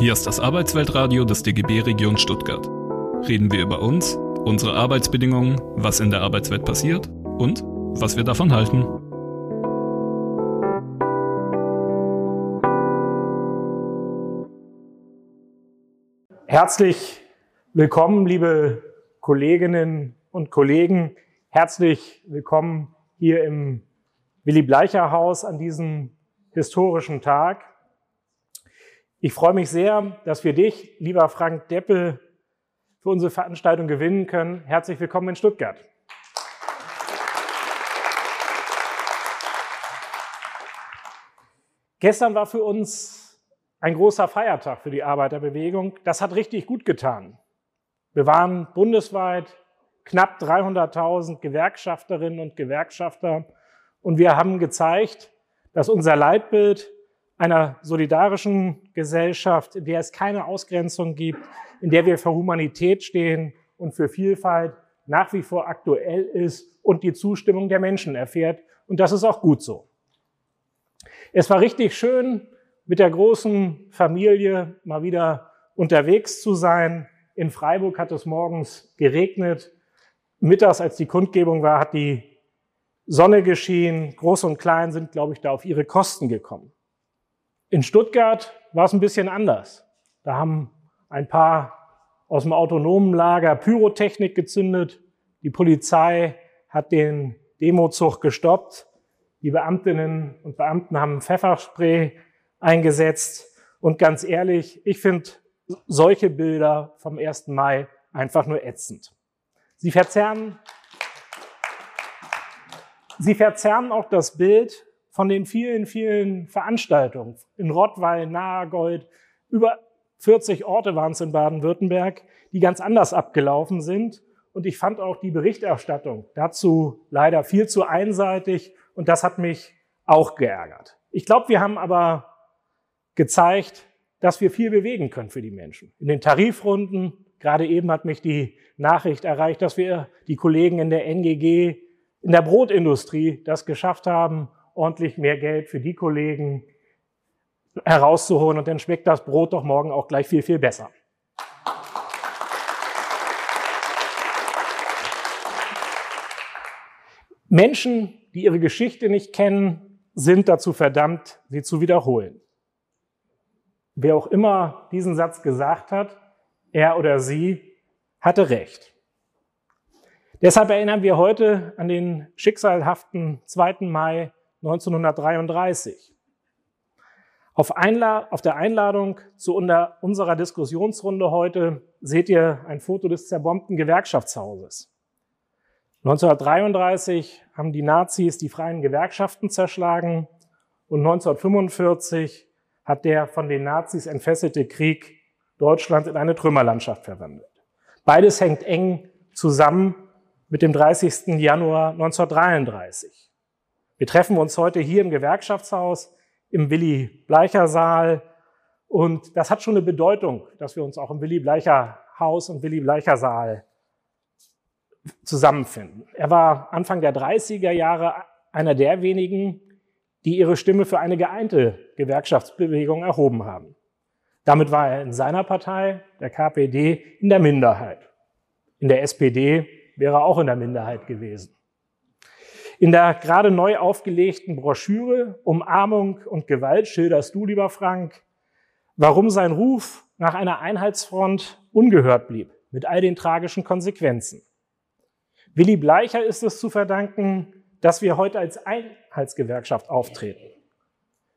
Hier ist das Arbeitsweltradio des DGB Region Stuttgart. Reden wir über uns, unsere Arbeitsbedingungen, was in der Arbeitswelt passiert und was wir davon halten. Herzlich willkommen, liebe Kolleginnen und Kollegen. Herzlich willkommen hier im Willy Bleicher Haus an diesem historischen Tag. Ich freue mich sehr, dass wir dich, lieber Frank Deppel, für unsere Veranstaltung gewinnen können. Herzlich willkommen in Stuttgart. Gestern war für uns ein großer Feiertag für die Arbeiterbewegung. Das hat richtig gut getan. Wir waren bundesweit knapp 300.000 Gewerkschafterinnen und Gewerkschafter und wir haben gezeigt, dass unser Leitbild einer solidarischen Gesellschaft, in der es keine Ausgrenzung gibt, in der wir für Humanität stehen und für Vielfalt nach wie vor aktuell ist und die Zustimmung der Menschen erfährt. Und das ist auch gut so. Es war richtig schön, mit der großen Familie mal wieder unterwegs zu sein. In Freiburg hat es morgens geregnet. Mittags, als die Kundgebung war, hat die Sonne geschienen. Groß und klein sind, glaube ich, da auf ihre Kosten gekommen. In Stuttgart war es ein bisschen anders. Da haben ein paar aus dem autonomen Lager Pyrotechnik gezündet. Die Polizei hat den Demozug gestoppt. Die Beamtinnen und Beamten haben Pfefferspray eingesetzt. Und ganz ehrlich, ich finde solche Bilder vom 1. Mai einfach nur ätzend. Sie verzerren, sie verzerren auch das Bild von den vielen, vielen Veranstaltungen in Rottweil, Nahergold, über 40 Orte waren es in Baden-Württemberg, die ganz anders abgelaufen sind. Und ich fand auch die Berichterstattung dazu leider viel zu einseitig und das hat mich auch geärgert. Ich glaube, wir haben aber gezeigt, dass wir viel bewegen können für die Menschen. In den Tarifrunden, gerade eben hat mich die Nachricht erreicht, dass wir die Kollegen in der NGG, in der Brotindustrie das geschafft haben, ordentlich mehr Geld für die Kollegen herauszuholen und dann schmeckt das Brot doch morgen auch gleich viel, viel besser. Menschen, die ihre Geschichte nicht kennen, sind dazu verdammt, sie zu wiederholen. Wer auch immer diesen Satz gesagt hat, er oder sie hatte recht. Deshalb erinnern wir heute an den schicksalhaften 2. Mai 1933. Auf, auf der Einladung zu unserer Diskussionsrunde heute seht ihr ein Foto des zerbombten Gewerkschaftshauses. 1933 haben die Nazis die freien Gewerkschaften zerschlagen und 1945 hat der von den Nazis entfesselte Krieg Deutschland in eine Trümmerlandschaft verwandelt. Beides hängt eng zusammen mit dem 30. Januar 1933. Wir treffen uns heute hier im Gewerkschaftshaus, im Willy Bleicher Saal. Und das hat schon eine Bedeutung, dass wir uns auch im Willy Bleicher Haus und Willy Bleicher Saal zusammenfinden. Er war Anfang der 30er Jahre einer der wenigen, die ihre Stimme für eine geeinte Gewerkschaftsbewegung erhoben haben. Damit war er in seiner Partei, der KPD, in der Minderheit. In der SPD wäre er auch in der Minderheit gewesen. In der gerade neu aufgelegten Broschüre Umarmung und Gewalt schilderst du, lieber Frank, warum sein Ruf nach einer Einheitsfront ungehört blieb, mit all den tragischen Konsequenzen. Willy Bleicher ist es zu verdanken, dass wir heute als Einheitsgewerkschaft auftreten.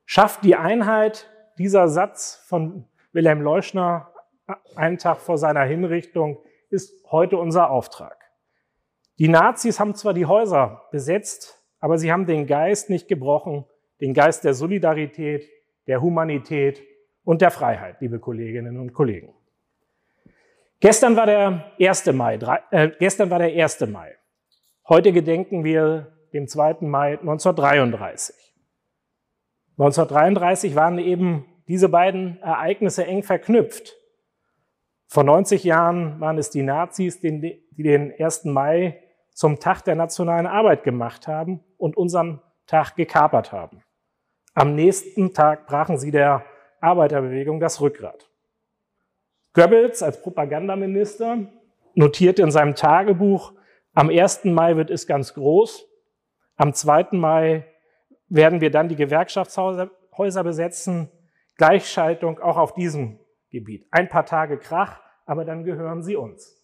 Schafft die Einheit dieser Satz von Wilhelm Leuschner einen Tag vor seiner Hinrichtung, ist heute unser Auftrag. Die Nazis haben zwar die Häuser besetzt, aber sie haben den Geist nicht gebrochen, den Geist der Solidarität, der Humanität und der Freiheit, liebe Kolleginnen und Kollegen. Gestern war der 1. Mai, äh, gestern war der 1. Mai. Heute gedenken wir dem 2. Mai 1933. 1933 waren eben diese beiden Ereignisse eng verknüpft. Vor 90 Jahren waren es die Nazis, die den 1. Mai zum Tag der nationalen Arbeit gemacht haben und unseren Tag gekapert haben. Am nächsten Tag brachen sie der Arbeiterbewegung das Rückgrat. Goebbels als Propagandaminister notierte in seinem Tagebuch, am 1. Mai wird es ganz groß, am 2. Mai werden wir dann die Gewerkschaftshäuser besetzen, Gleichschaltung auch auf diesem Gebiet. Ein paar Tage Krach, aber dann gehören sie uns.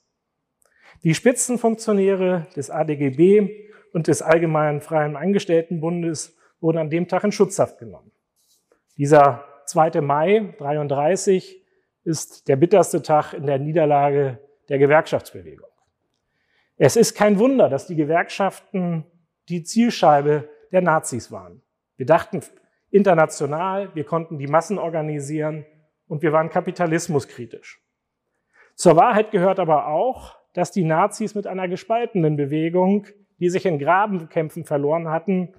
Die Spitzenfunktionäre des ADGB und des Allgemeinen Freien Angestelltenbundes wurden an dem Tag in Schutzhaft genommen. Dieser 2. Mai 33 ist der bitterste Tag in der Niederlage der Gewerkschaftsbewegung. Es ist kein Wunder, dass die Gewerkschaften die Zielscheibe der Nazis waren. Wir dachten international, wir konnten die Massen organisieren und wir waren kapitalismuskritisch. Zur Wahrheit gehört aber auch, dass die Nazis mit einer gespaltenen Bewegung, die sich in Grabenkämpfen verloren hatten,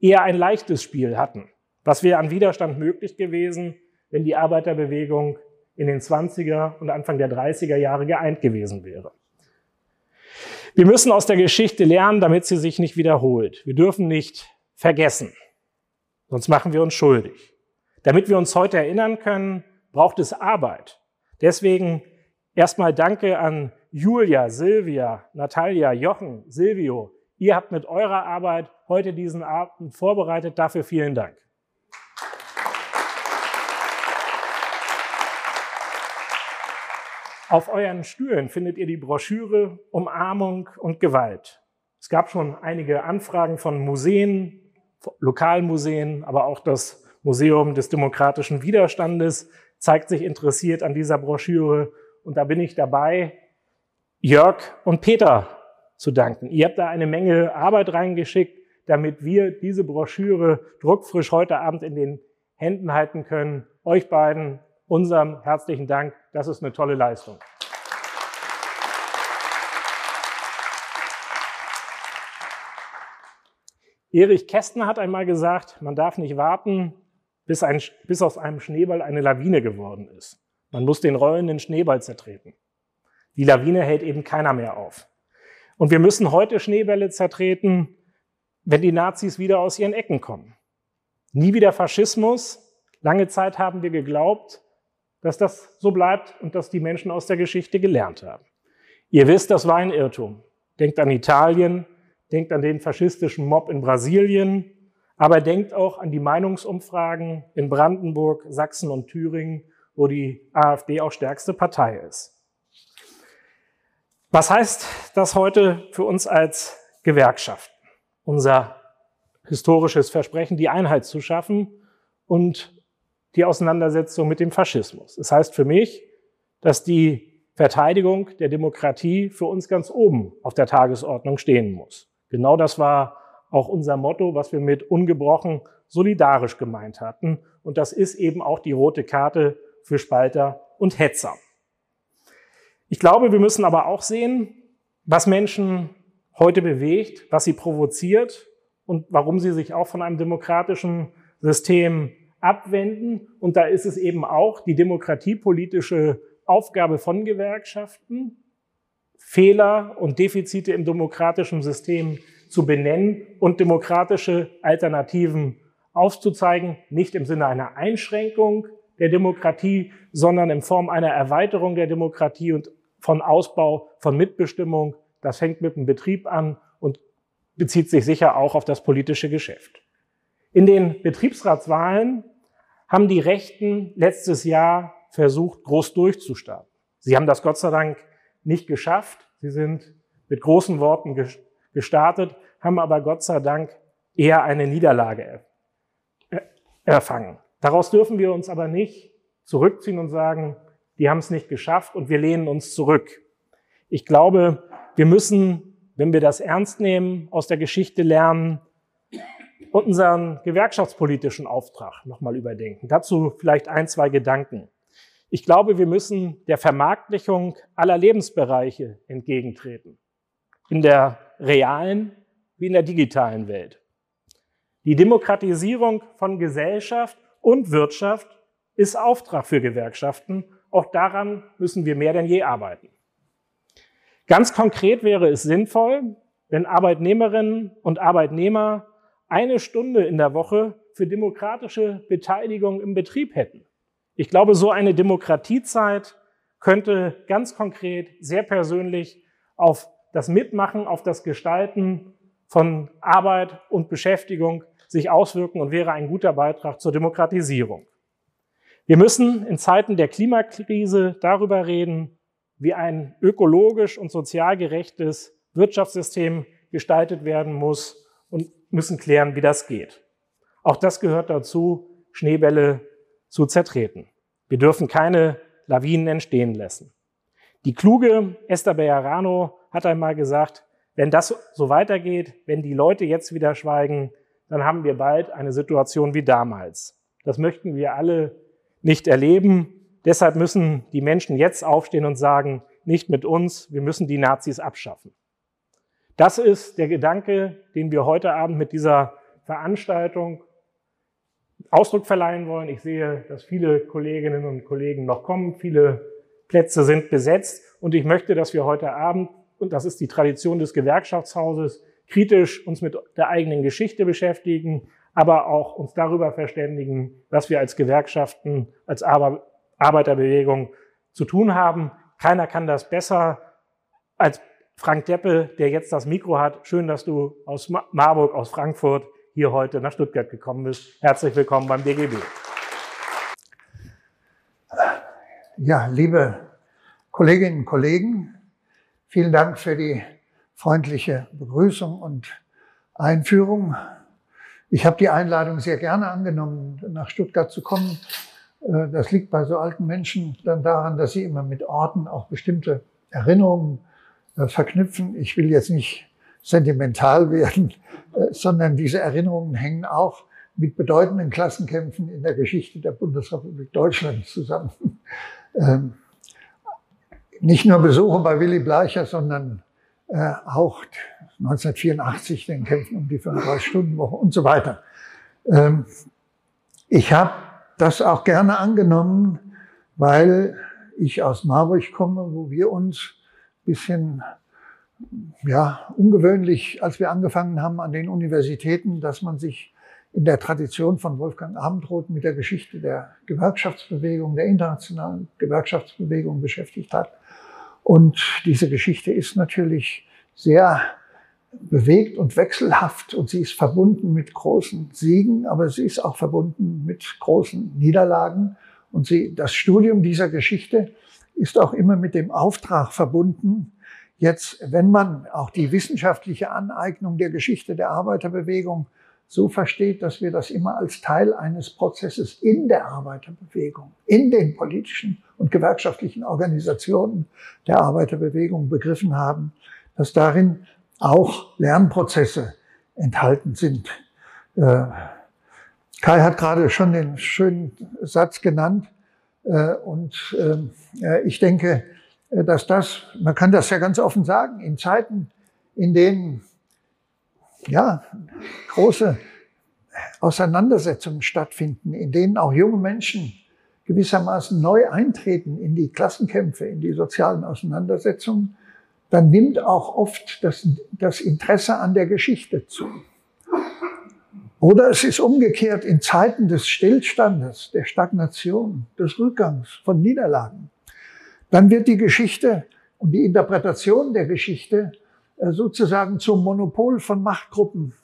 eher ein leichtes Spiel hatten. Was wäre an Widerstand möglich gewesen, wenn die Arbeiterbewegung in den 20er und Anfang der 30er Jahre geeint gewesen wäre. Wir müssen aus der Geschichte lernen, damit sie sich nicht wiederholt. Wir dürfen nicht vergessen, sonst machen wir uns schuldig. Damit wir uns heute erinnern können, braucht es Arbeit. Deswegen erstmal Danke an Julia, Silvia, Natalia, Jochen, Silvio. Ihr habt mit eurer Arbeit heute diesen Abend vorbereitet. Dafür vielen Dank. Auf euren Stühlen findet ihr die Broschüre Umarmung und Gewalt. Es gab schon einige Anfragen von Museen, Lokalmuseen, aber auch das Museum des demokratischen Widerstandes zeigt sich interessiert an dieser Broschüre. Und da bin ich dabei, Jörg und Peter zu danken. Ihr habt da eine Menge Arbeit reingeschickt, damit wir diese Broschüre druckfrisch heute Abend in den Händen halten können. Euch beiden unserem herzlichen Dank. Das ist eine tolle Leistung. Erich Kästner hat einmal gesagt, man darf nicht warten, bis, ein, bis aus einem Schneeball eine Lawine geworden ist. Man muss den rollenden Schneeball zertreten. Die Lawine hält eben keiner mehr auf. Und wir müssen heute Schneebälle zertreten, wenn die Nazis wieder aus ihren Ecken kommen. Nie wieder Faschismus. Lange Zeit haben wir geglaubt, dass das so bleibt und dass die Menschen aus der Geschichte gelernt haben. Ihr wisst, das war ein Irrtum. Denkt an Italien, denkt an den faschistischen Mob in Brasilien, aber denkt auch an die Meinungsumfragen in Brandenburg, Sachsen und Thüringen, wo die AfD auch stärkste Partei ist. Was heißt das heute für uns als Gewerkschaften? Unser historisches Versprechen, die Einheit zu schaffen und die Auseinandersetzung mit dem Faschismus. Das heißt für mich, dass die Verteidigung der Demokratie für uns ganz oben auf der Tagesordnung stehen muss. Genau das war auch unser Motto, was wir mit ungebrochen solidarisch gemeint hatten. Und das ist eben auch die rote Karte für Spalter und Hetzer. Ich glaube, wir müssen aber auch sehen, was Menschen heute bewegt, was sie provoziert und warum sie sich auch von einem demokratischen System abwenden. Und da ist es eben auch die demokratiepolitische Aufgabe von Gewerkschaften, Fehler und Defizite im demokratischen System zu benennen und demokratische Alternativen aufzuzeigen, nicht im Sinne einer Einschränkung der Demokratie, sondern in Form einer Erweiterung der Demokratie und von Ausbau von Mitbestimmung. Das fängt mit dem Betrieb an und bezieht sich sicher auch auf das politische Geschäft. In den Betriebsratswahlen haben die Rechten letztes Jahr versucht, groß durchzustarten. Sie haben das Gott sei Dank nicht geschafft. Sie sind mit großen Worten gestartet, haben aber Gott sei Dank eher eine Niederlage erfangen. Daraus dürfen wir uns aber nicht zurückziehen und sagen, die haben es nicht geschafft und wir lehnen uns zurück. Ich glaube, wir müssen, wenn wir das ernst nehmen, aus der Geschichte lernen und unseren gewerkschaftspolitischen Auftrag nochmal überdenken. Dazu vielleicht ein, zwei Gedanken. Ich glaube, wir müssen der Vermarktlichung aller Lebensbereiche entgegentreten. In der realen wie in der digitalen Welt. Die Demokratisierung von Gesellschaft und Wirtschaft ist Auftrag für Gewerkschaften. Auch daran müssen wir mehr denn je arbeiten. Ganz konkret wäre es sinnvoll, wenn Arbeitnehmerinnen und Arbeitnehmer eine Stunde in der Woche für demokratische Beteiligung im Betrieb hätten. Ich glaube, so eine Demokratiezeit könnte ganz konkret, sehr persönlich auf das Mitmachen, auf das Gestalten von Arbeit und Beschäftigung sich auswirken und wäre ein guter Beitrag zur Demokratisierung. Wir müssen in Zeiten der Klimakrise darüber reden, wie ein ökologisch und sozial gerechtes Wirtschaftssystem gestaltet werden muss und müssen klären, wie das geht. Auch das gehört dazu, Schneebälle zu zertreten. Wir dürfen keine Lawinen entstehen lassen. Die kluge Esther Bejarano hat einmal gesagt, wenn das so weitergeht, wenn die Leute jetzt wieder schweigen, dann haben wir bald eine Situation wie damals. Das möchten wir alle nicht erleben. Deshalb müssen die Menschen jetzt aufstehen und sagen, nicht mit uns, wir müssen die Nazis abschaffen. Das ist der Gedanke, den wir heute Abend mit dieser Veranstaltung Ausdruck verleihen wollen. Ich sehe, dass viele Kolleginnen und Kollegen noch kommen. Viele Plätze sind besetzt. Und ich möchte, dass wir heute Abend, und das ist die Tradition des Gewerkschaftshauses, kritisch uns mit der eigenen Geschichte beschäftigen, aber auch uns darüber verständigen, was wir als Gewerkschaften, als Arbeiterbewegung zu tun haben. Keiner kann das besser als Frank Deppe, der jetzt das Mikro hat. Schön, dass du aus Marburg, aus Frankfurt hier heute nach Stuttgart gekommen bist. Herzlich willkommen beim DGB. Ja, liebe Kolleginnen und Kollegen, vielen Dank für die freundliche Begrüßung und Einführung. Ich habe die Einladung sehr gerne angenommen, nach Stuttgart zu kommen. Äh, das liegt bei so alten Menschen dann daran, dass sie immer mit Orten auch bestimmte Erinnerungen äh, verknüpfen. Ich will jetzt nicht sentimental werden, äh, sondern diese Erinnerungen hängen auch mit bedeutenden Klassenkämpfen in der Geschichte der Bundesrepublik Deutschland zusammen. Ähm, nicht nur Besuche bei Willy Bleicher, sondern auch 1984 den Kämpfen um die 35-Stunden-Woche und so weiter. Ähm, ich habe das auch gerne angenommen, weil ich aus Marburg komme, wo wir uns bisschen ja, ungewöhnlich, als wir angefangen haben an den Universitäten, dass man sich in der Tradition von Wolfgang Abendroth mit der Geschichte der Gewerkschaftsbewegung, der internationalen Gewerkschaftsbewegung beschäftigt hat. Und diese Geschichte ist natürlich sehr bewegt und wechselhaft und sie ist verbunden mit großen Siegen, aber sie ist auch verbunden mit großen Niederlagen. Und sie, das Studium dieser Geschichte ist auch immer mit dem Auftrag verbunden, jetzt, wenn man auch die wissenschaftliche Aneignung der Geschichte der Arbeiterbewegung so versteht, dass wir das immer als Teil eines Prozesses in der Arbeiterbewegung, in den politischen und gewerkschaftlichen Organisationen der Arbeiterbewegung begriffen haben, dass darin auch Lernprozesse enthalten sind. Äh, Kai hat gerade schon den schönen Satz genannt, äh, und ähm, ich denke, äh, dass das, man kann das ja ganz offen sagen, in Zeiten, in denen ja, große Auseinandersetzungen stattfinden, in denen auch junge Menschen gewissermaßen neu eintreten in die Klassenkämpfe, in die sozialen Auseinandersetzungen, dann nimmt auch oft das, das Interesse an der Geschichte zu. Oder es ist umgekehrt in Zeiten des Stillstandes, der Stagnation, des Rückgangs, von Niederlagen. Dann wird die Geschichte und die Interpretation der Geschichte sozusagen zum Monopol von Machtgruppen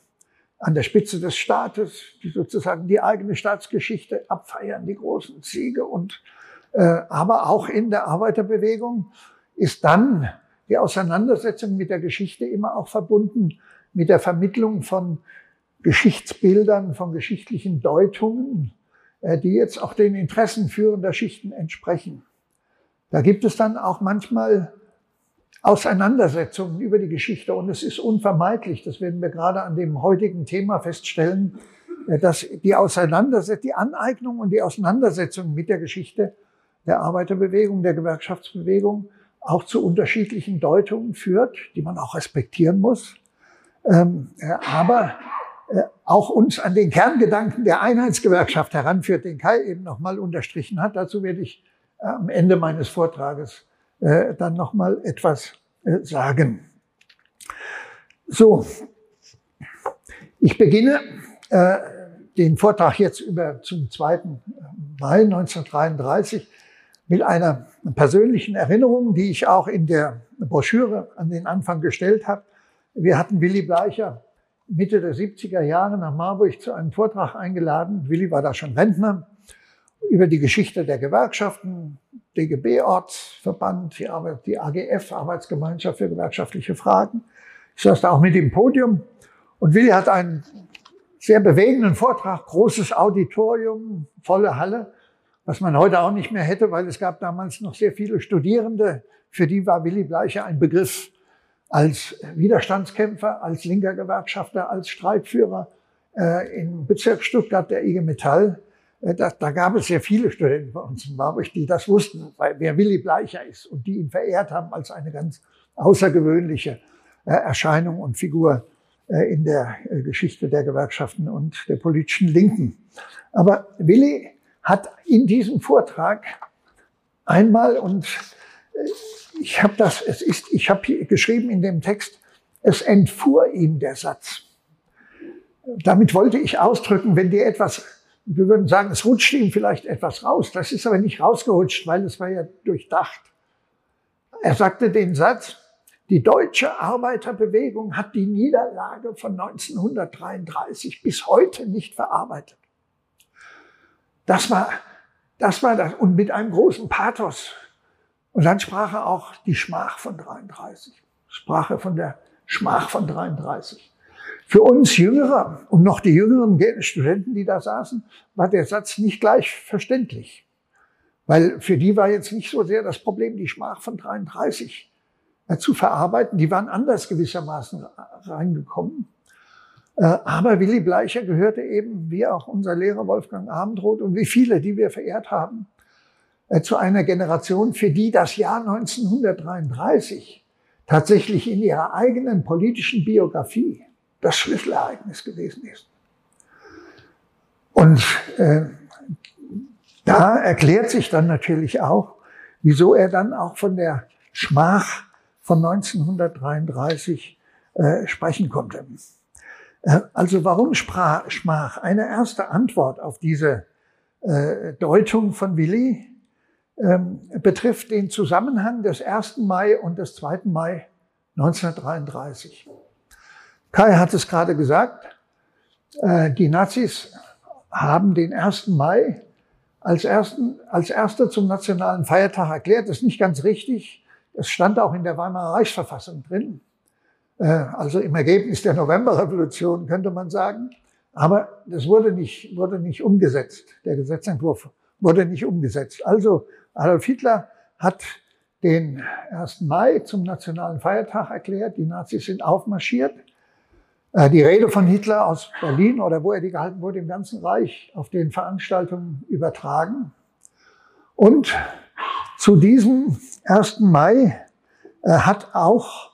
an der Spitze des Staates, die sozusagen die eigene Staatsgeschichte abfeiern, die großen Siege und äh, aber auch in der Arbeiterbewegung ist dann die Auseinandersetzung mit der Geschichte immer auch verbunden mit der Vermittlung von Geschichtsbildern, von geschichtlichen Deutungen, äh, die jetzt auch den Interessen führender Schichten entsprechen. Da gibt es dann auch manchmal Auseinandersetzungen über die Geschichte und es ist unvermeidlich, das werden wir gerade an dem heutigen Thema feststellen, äh, dass die Auseinandersetzung, die Aneignung und die Auseinandersetzung mit der Geschichte der Arbeiterbewegung, der Gewerkschaftsbewegung auch zu unterschiedlichen Deutungen führt, die man auch respektieren muss. Ähm, äh, aber äh, auch uns an den Kerngedanken der Einheitsgewerkschaft heranführt, den Kai eben nochmal unterstrichen hat. Dazu werde ich am Ende meines Vortrages äh, dann nochmal etwas sagen. So, ich beginne den Vortrag jetzt über zum 2. Mai 1933 mit einer persönlichen Erinnerung, die ich auch in der Broschüre an den Anfang gestellt habe. Wir hatten Willy Bleicher Mitte der 70er Jahre nach Marburg zu einem Vortrag eingeladen. Willy war da schon Rentner über die Geschichte der Gewerkschaften, DGB-Ortsverband, die, die AGF, Arbeitsgemeinschaft für gewerkschaftliche Fragen. Ich saß da auch mit im Podium und Willi hat einen sehr bewegenden Vortrag, großes Auditorium, volle Halle, was man heute auch nicht mehr hätte, weil es gab damals noch sehr viele Studierende, für die war Willy Bleicher ein Begriff als Widerstandskämpfer, als linker Gewerkschafter, als Streikführer äh, im Bezirk Stuttgart der IG Metall. Äh, da, da gab es sehr viele Studenten bei uns in Marburg, die das wussten, weil, wer Willy Bleicher ist und die ihn verehrt haben als eine ganz außergewöhnliche äh, Erscheinung und Figur äh, in der Geschichte der Gewerkschaften und der politischen Linken. Aber Willy hat in diesem Vortrag einmal und ich habe das, es ist, ich habe geschrieben in dem Text, es entfuhr ihm der Satz. Damit wollte ich ausdrücken, wenn dir etwas wir würden sagen, es rutscht ihm vielleicht etwas raus. Das ist aber nicht rausgerutscht, weil es war ja durchdacht. Er sagte den Satz, die deutsche Arbeiterbewegung hat die Niederlage von 1933 bis heute nicht verarbeitet. Das war, das war das. Und mit einem großen Pathos. Und dann sprach er auch die Schmach von 33. Sprach er von der Schmach von 33. Für uns Jüngere und noch die jüngeren Studenten, die da saßen, war der Satz nicht gleich verständlich. Weil für die war jetzt nicht so sehr das Problem, die Schmach von 33 äh, zu verarbeiten. Die waren anders gewissermaßen reingekommen. Äh, aber Willy Bleicher gehörte eben, wie auch unser Lehrer Wolfgang Abendroth und wie viele, die wir verehrt haben, äh, zu einer Generation, für die das Jahr 1933 tatsächlich in ihrer eigenen politischen Biografie das Schlüsselereignis gewesen ist. Und äh, da erklärt sich dann natürlich auch, wieso er dann auch von der Schmach von 1933 äh, sprechen konnte. Äh, also warum sprach, Schmach? Eine erste Antwort auf diese äh, Deutung von Willi ähm, betrifft den Zusammenhang des 1. Mai und des 2. Mai 1933. Kai hat es gerade gesagt, äh, die Nazis haben den 1. Mai als, ersten, als erster zum nationalen Feiertag erklärt. Das ist nicht ganz richtig. Es stand auch in der Weimarer Reichsverfassung drin. Äh, also im Ergebnis der Novemberrevolution könnte man sagen. Aber das wurde nicht, wurde nicht umgesetzt. Der Gesetzentwurf wurde nicht umgesetzt. Also Adolf Hitler hat den 1. Mai zum nationalen Feiertag erklärt. Die Nazis sind aufmarschiert. Äh, die Rede von Hitler aus Berlin oder wo er die gehalten wurde im ganzen Reich auf den Veranstaltungen übertragen. Und zu diesem 1. Mai äh, hat auch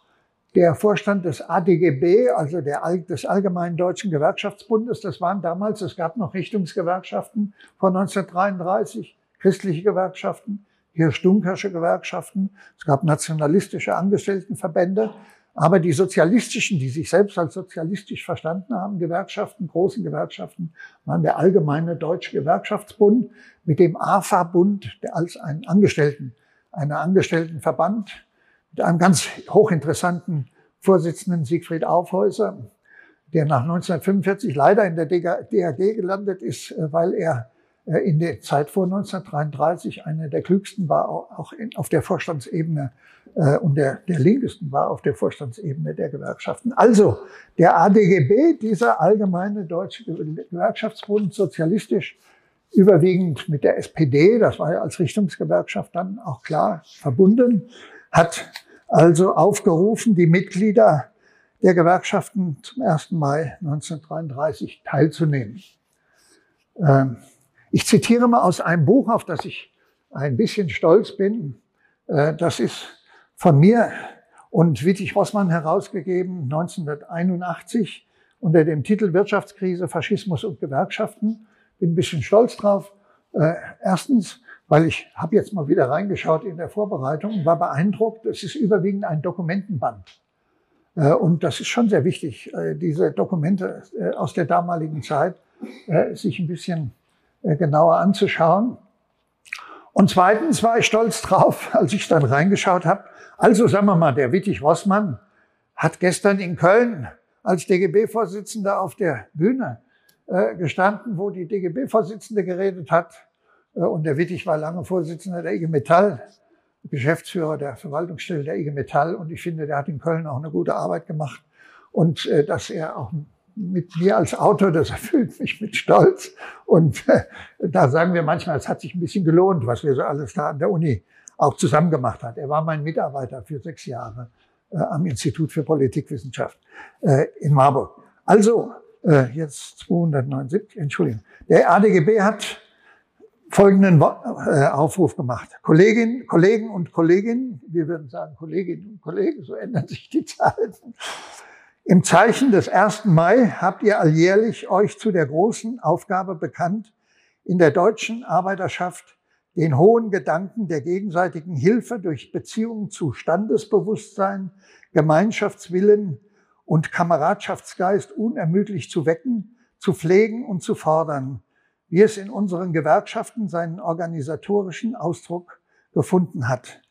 der Vorstand des ADGB, also der, des Allgemeinen Deutschen Gewerkschaftsbundes, das waren damals, es gab noch Richtungsgewerkschaften von 1933, christliche Gewerkschaften, hier Stunkersche Gewerkschaften, es gab nationalistische Angestelltenverbände, aber die sozialistischen, die sich selbst als sozialistisch verstanden haben, Gewerkschaften, großen Gewerkschaften, waren der Allgemeine Deutsche Gewerkschaftsbund mit dem AFA-Bund, als ein Angestellten, einer Angestelltenverband mit einem ganz hochinteressanten Vorsitzenden Siegfried Aufhäuser, der nach 1945 leider in der DAG gelandet ist, äh, weil er in der Zeit vor 1933 einer der klügsten war, auch auf der Vorstandsebene äh, und der, der linkesten war auf der Vorstandsebene der Gewerkschaften. Also der ADGB, dieser allgemeine deutsche Gewerkschaftsbund, sozialistisch, überwiegend mit der SPD, das war ja als Richtungsgewerkschaft dann auch klar verbunden, hat also aufgerufen, die Mitglieder der Gewerkschaften zum 1. Mai 1933 teilzunehmen. Ähm, ich zitiere mal aus einem Buch, auf das ich ein bisschen stolz bin. Äh, das ist von mir und Wittig Rossmann herausgegeben 1981 unter dem Titel Wirtschaftskrise, Faschismus und Gewerkschaften. Bin ein bisschen stolz drauf. Äh, erstens, weil ich habe jetzt mal wieder reingeschaut in der Vorbereitung, war beeindruckt. Es ist überwiegend ein Dokumentenband. Äh, und das ist schon sehr wichtig, diese Dokumente aus der damaligen Zeit sich ein bisschen genauer anzuschauen. Und zweitens war ich stolz drauf, als ich dann reingeschaut habe. Also sagen wir mal, der Wittig Rossmann hat gestern in Köln als DGB-Vorsitzender auf der Bühne äh, gestanden, wo die DGB-Vorsitzende geredet hat. Äh, und der Wittig war lange Vorsitzender der IG Metall, Geschäftsführer der Verwaltungsstelle der IG Metall. Und ich finde, der hat in Köln auch eine gute Arbeit gemacht. Und äh, dass er auch mit mir als Autor, das erfüllt mich mit Stolz. Und da sagen wir manchmal, es hat sich ein bisschen gelohnt, was wir so alles da an der Uni auch zusammen gemacht hat. Er war mein Mitarbeiter für sechs Jahre äh, am Institut für Politikwissenschaft äh, in Marburg. Also, äh, jetzt 279, Entschuldigung. Der ADGB hat folgenden äh, Aufruf gemacht. Kolleginnen, Kollegen und Kolleginnen, wir würden sagen Kolleginnen und Kollegen, so ändern sich die Zeiten. Im Zeichen des 1. Mai habt ihr alljährlich euch zu der großen Aufgabe bekannt, in der deutschen Arbeiterschaft den hohen Gedanken der gegenseitigen Hilfe durch Beziehungen zu Standesbewusstsein, Gemeinschaftswillen und Kameradschaftsgeist unermüdlich zu wecken, zu pflegen und zu fordern, wie es in unseren Gewerkschaften seinen organisatorischen Ausdruck gefunden hat.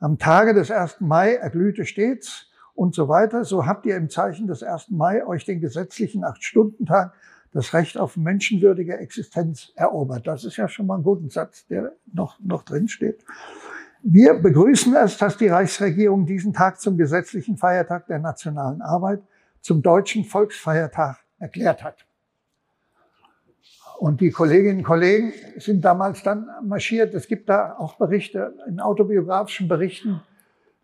Am Tage des 1. Mai erglühte stets und so weiter. So habt ihr im Zeichen des 1. Mai euch den gesetzlichen Acht-Stunden-Tag, das Recht auf menschenwürdige Existenz erobert. Das ist ja schon mal ein guter Satz, der noch, noch drin steht. Wir begrüßen es, dass die Reichsregierung diesen Tag zum gesetzlichen Feiertag der nationalen Arbeit, zum deutschen Volksfeiertag erklärt hat. Und die Kolleginnen und Kollegen sind damals dann marschiert. Es gibt da auch Berichte in autobiografischen Berichten,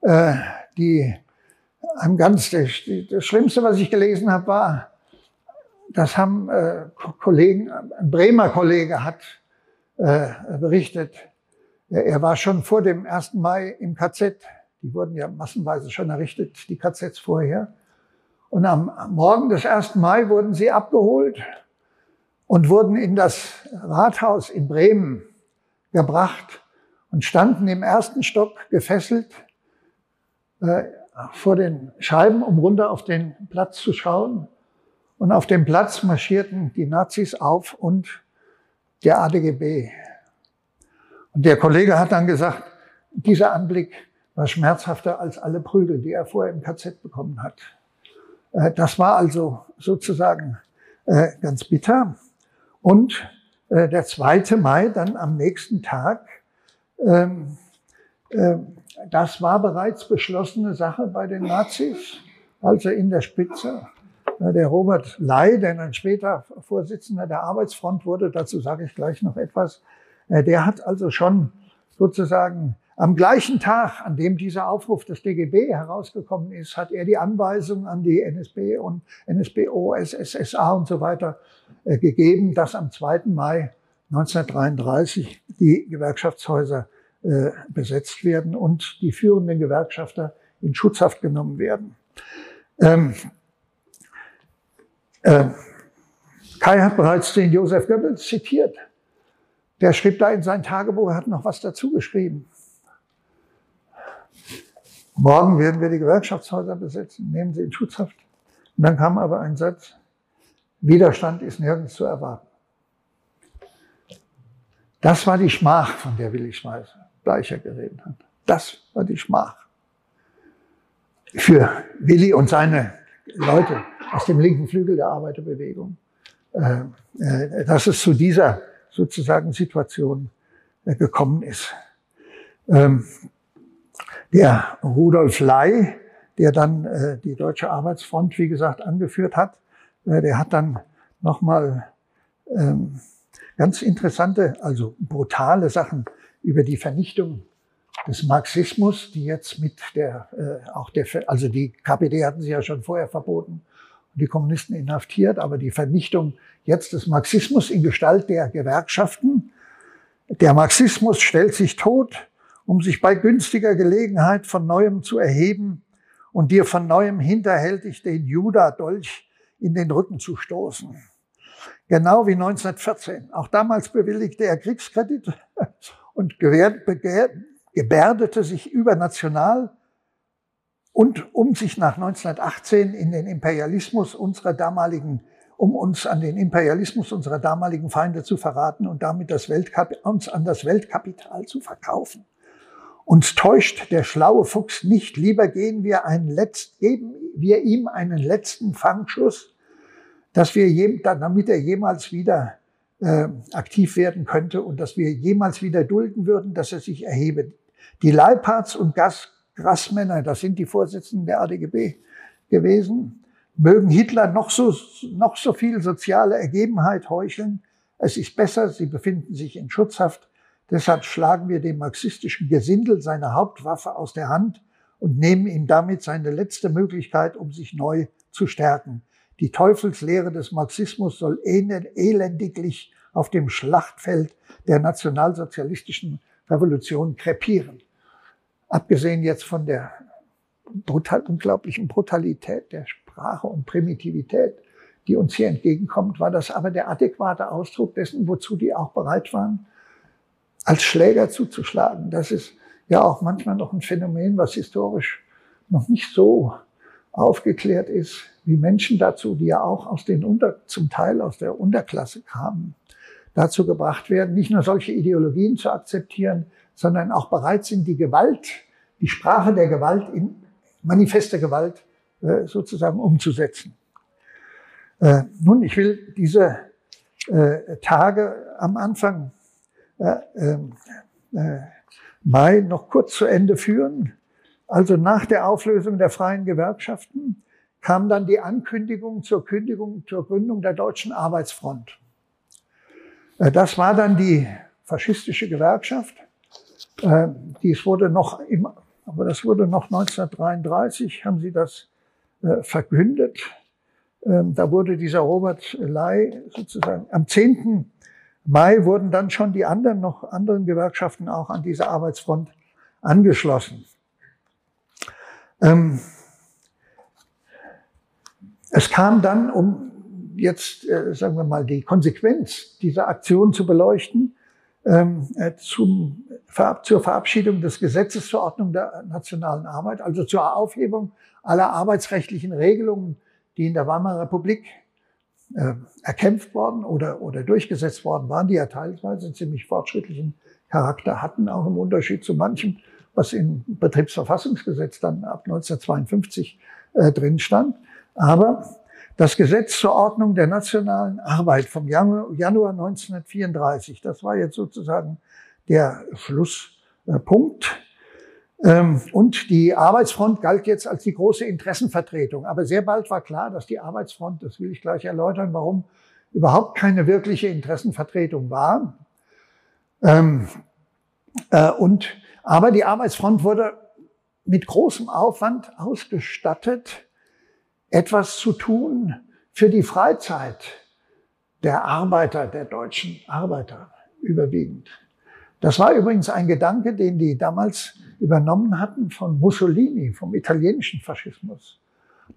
äh, die einem ganz, das, das Schlimmste, was ich gelesen habe, war, das haben äh, Kollegen, ein Bremer Kollege hat äh, berichtet, er war schon vor dem 1. Mai im KZ. Die wurden ja massenweise schon errichtet, die KZs vorher. Und am Morgen des 1. Mai wurden sie abgeholt und wurden in das Rathaus in Bremen gebracht und standen im ersten Stock gefesselt äh, vor den Scheiben, um runter auf den Platz zu schauen. Und auf dem Platz marschierten die Nazis auf und der ADGB. Und der Kollege hat dann gesagt, dieser Anblick war schmerzhafter als alle Prügel, die er vorher im KZ bekommen hat. Äh, das war also sozusagen äh, ganz bitter. Und äh, der 2. Mai, dann am nächsten Tag, ähm, das war bereits beschlossene Sache bei den Nazis, also in der Spitze. Der Robert Ley, der dann später Vorsitzender der Arbeitsfront wurde, dazu sage ich gleich noch etwas, der hat also schon sozusagen am gleichen Tag, an dem dieser Aufruf des DGB herausgekommen ist, hat er die Anweisung an die NSB und NSBO, SSSA und so weiter äh, gegeben, dass am 2. Mai 1933 die Gewerkschaftshäuser äh, besetzt werden und die führenden Gewerkschafter in Schutzhaft genommen werden. Ähm, äh, Kai hat bereits den Josef Goebbels zitiert. Der schrieb da in sein Tagebuch, er hat noch was dazu geschrieben. Morgen werden wir die Gewerkschaftshäuser besetzen, nehmen sie in Schutzhaft. Und dann kam aber ein Satz, Widerstand ist nirgends zu erwarten. Das war die Schmach, von der Willi Schmeißer Bleicher geredet hat. Das war die Schmach. Für Willi und seine Leute aus dem linken Flügel der Arbeiterbewegung, äh, äh, dass es zu dieser sozusagen Situation äh, gekommen ist. Ähm, der Rudolf Ley, der dann die Deutsche Arbeitsfront, wie gesagt, angeführt hat, der hat dann nochmal ähm, ganz interessante, also brutale Sachen über die Vernichtung des Marxismus, die jetzt mit der, äh, auch der, also die KPD hatten sie ja schon vorher verboten und die Kommunisten inhaftiert, aber die Vernichtung jetzt des Marxismus in Gestalt der Gewerkschaften. Der Marxismus stellt sich tot, um sich bei günstiger Gelegenheit von neuem zu erheben und dir von neuem hinterhältig den Juda-Dolch in den Rücken zu stoßen. Genau wie 1914. Auch damals bewilligte er Kriegskredit und gebärdete sich übernational und um sich nach 1918 in den Imperialismus unserer damaligen um uns an den Imperialismus unserer damaligen Feinde zu verraten und damit das Weltkap uns an das Weltkapital zu verkaufen. Uns täuscht der schlaue Fuchs nicht. Lieber gehen wir einen letzt, geben wir ihm einen letzten Fangschuss, dass wir damit er jemals wieder äh, aktiv werden könnte und dass wir jemals wieder dulden würden, dass er sich erhebe. Die Leipards und Gas, Grassmänner, das sind die Vorsitzenden der ADGB gewesen, mögen Hitler noch so, noch so viel soziale Ergebenheit heucheln. Es ist besser, sie befinden sich in Schutzhaft Deshalb schlagen wir dem marxistischen Gesindel seine Hauptwaffe aus der Hand und nehmen ihm damit seine letzte Möglichkeit, um sich neu zu stärken. Die Teufelslehre des Marxismus soll elendiglich auf dem Schlachtfeld der nationalsozialistischen Revolution krepieren. Abgesehen jetzt von der brutal, unglaublichen Brutalität der Sprache und Primitivität, die uns hier entgegenkommt, war das aber der adäquate Ausdruck dessen, wozu die auch bereit waren, als Schläger zuzuschlagen. Das ist ja auch manchmal noch ein Phänomen, was historisch noch nicht so aufgeklärt ist, wie Menschen dazu, die ja auch aus den Unter, zum Teil aus der Unterklasse kamen, dazu gebracht werden, nicht nur solche Ideologien zu akzeptieren, sondern auch bereit sind, die Gewalt, die Sprache der Gewalt in manifeste Gewalt äh, sozusagen umzusetzen. Äh, nun, ich will diese äh, Tage am Anfang äh, äh, Mai noch kurz zu Ende führen. Also nach der Auflösung der freien Gewerkschaften kam dann die Ankündigung zur Kündigung, zur Gründung der Deutschen Arbeitsfront. Äh, das war dann die faschistische Gewerkschaft. Äh, dies wurde noch im, aber das wurde noch 1933, haben sie das äh, verkündet. Ähm, da wurde dieser Robert Ley sozusagen am 10. Mai wurden dann schon die anderen, noch anderen Gewerkschaften auch an diese Arbeitsfront angeschlossen. Ähm, es kam dann, um jetzt, äh, sagen wir mal, die Konsequenz dieser Aktion zu beleuchten, ähm, äh, zum, zur Verabschiedung des Gesetzes zur Ordnung der nationalen Arbeit, also zur Aufhebung aller arbeitsrechtlichen Regelungen, die in der Weimarer Republik äh, erkämpft worden oder, oder durchgesetzt worden waren, die ja teilweise ziemlich fortschrittlichen Charakter hatten, auch im Unterschied zu manchem, was im Betriebsverfassungsgesetz dann ab 1952 äh, drin stand. Aber das Gesetz zur Ordnung der nationalen Arbeit vom Januar, Januar 1934, das war jetzt sozusagen der Schlusspunkt. Ähm, und die Arbeitsfront galt jetzt als die große Interessenvertretung. Aber sehr bald war klar, dass die Arbeitsfront, das will ich gleich erläutern, warum überhaupt keine wirkliche Interessenvertretung war. Ähm, äh, und, aber die Arbeitsfront wurde mit großem Aufwand ausgestattet, etwas zu tun für die Freizeit der Arbeiter, der deutschen Arbeiter überwiegend. Das war übrigens ein Gedanke, den die damals übernommen hatten von Mussolini, vom italienischen Faschismus.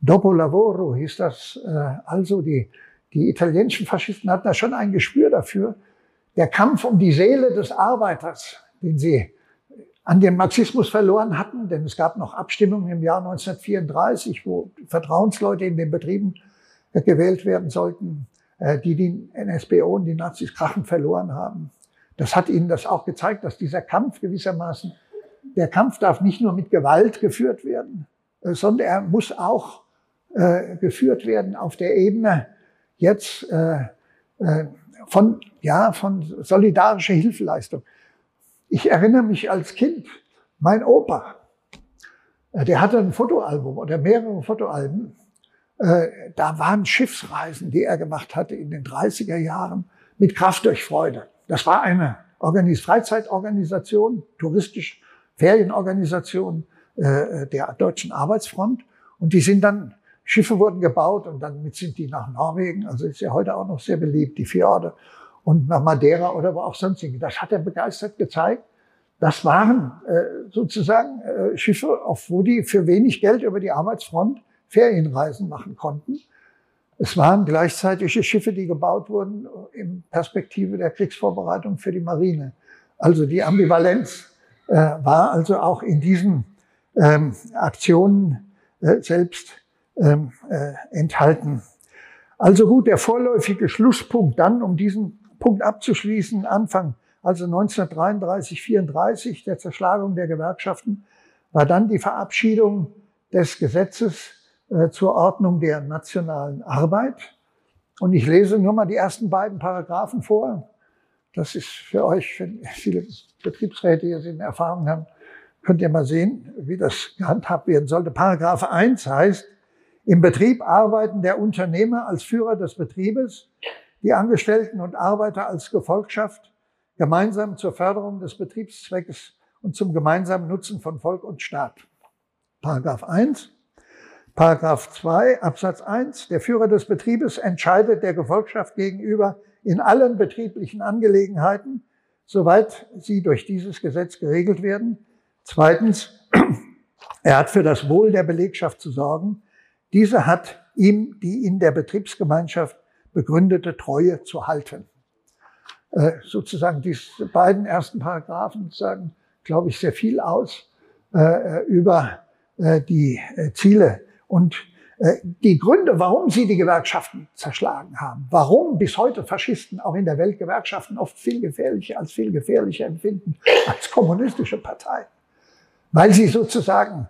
Dopo lavoro hieß das äh, also, die, die italienischen Faschisten hatten da schon ein Gespür dafür. Der Kampf um die Seele des Arbeiters, den sie an den Marxismus verloren hatten, denn es gab noch Abstimmungen im Jahr 1934, wo Vertrauensleute in den Betrieben gewählt werden sollten, äh, die die NSBO und die Nazis krachend verloren haben. Das hat ihnen das auch gezeigt, dass dieser Kampf gewissermaßen, der Kampf darf nicht nur mit Gewalt geführt werden, äh, sondern er muss auch äh, geführt werden auf der Ebene jetzt äh, äh, von, ja, von solidarischer Hilfeleistung. Ich erinnere mich als Kind, mein Opa, äh, der hatte ein Fotoalbum oder mehrere Fotoalben. Äh, da waren Schiffsreisen, die er gemacht hatte in den 30er Jahren mit Kraft durch Freude. Das war eine Organis Freizeitorganisation, touristisch Ferienorganisation äh, der Deutschen Arbeitsfront. Und die sind dann, Schiffe wurden gebaut und dann mit sind die nach Norwegen, also ist ja heute auch noch sehr beliebt, die Fjorde, und nach Madeira oder wo auch sonstige. Das hat er begeistert gezeigt. Das waren äh, sozusagen äh, Schiffe, auf wo die für wenig Geld über die Arbeitsfront Ferienreisen machen konnten. Es waren gleichzeitige Schiffe, die gebaut wurden in Perspektive der Kriegsvorbereitung für die Marine. Also die Ambivalenz äh, war also auch in diesen ähm, Aktionen äh, selbst ähm, äh, enthalten. Also gut, der vorläufige Schlusspunkt dann, um diesen Punkt abzuschließen, Anfang, also 1933, 34, der Zerschlagung der Gewerkschaften, war dann die Verabschiedung des Gesetzes äh, zur Ordnung der nationalen Arbeit. Und ich lese nur mal die ersten beiden Paragraphen vor. Das ist für euch, wenn viele Betriebsräte hier sind, Erfahrung haben, könnt ihr mal sehen, wie das gehandhabt werden sollte. Paragraph 1 heißt, im Betrieb arbeiten der Unternehmer als Führer des Betriebes, die Angestellten und Arbeiter als Gefolgschaft gemeinsam zur Förderung des Betriebszweckes und zum gemeinsamen Nutzen von Volk und Staat. Paragraph 1. Paragraph 2 Absatz 1. Der Führer des Betriebes entscheidet der Gefolgschaft gegenüber in allen betrieblichen Angelegenheiten, soweit sie durch dieses Gesetz geregelt werden. Zweitens, er hat für das Wohl der Belegschaft zu sorgen. Diese hat ihm die in der Betriebsgemeinschaft begründete Treue zu halten. Äh, sozusagen diese beiden ersten Paragraphen sagen, glaube ich, sehr viel aus äh, über äh, die äh, Ziele und die Gründe, warum sie die Gewerkschaften zerschlagen haben, warum bis heute Faschisten auch in der Welt Gewerkschaften oft viel gefährlicher als viel gefährlicher empfinden als kommunistische Parteien, weil sie sozusagen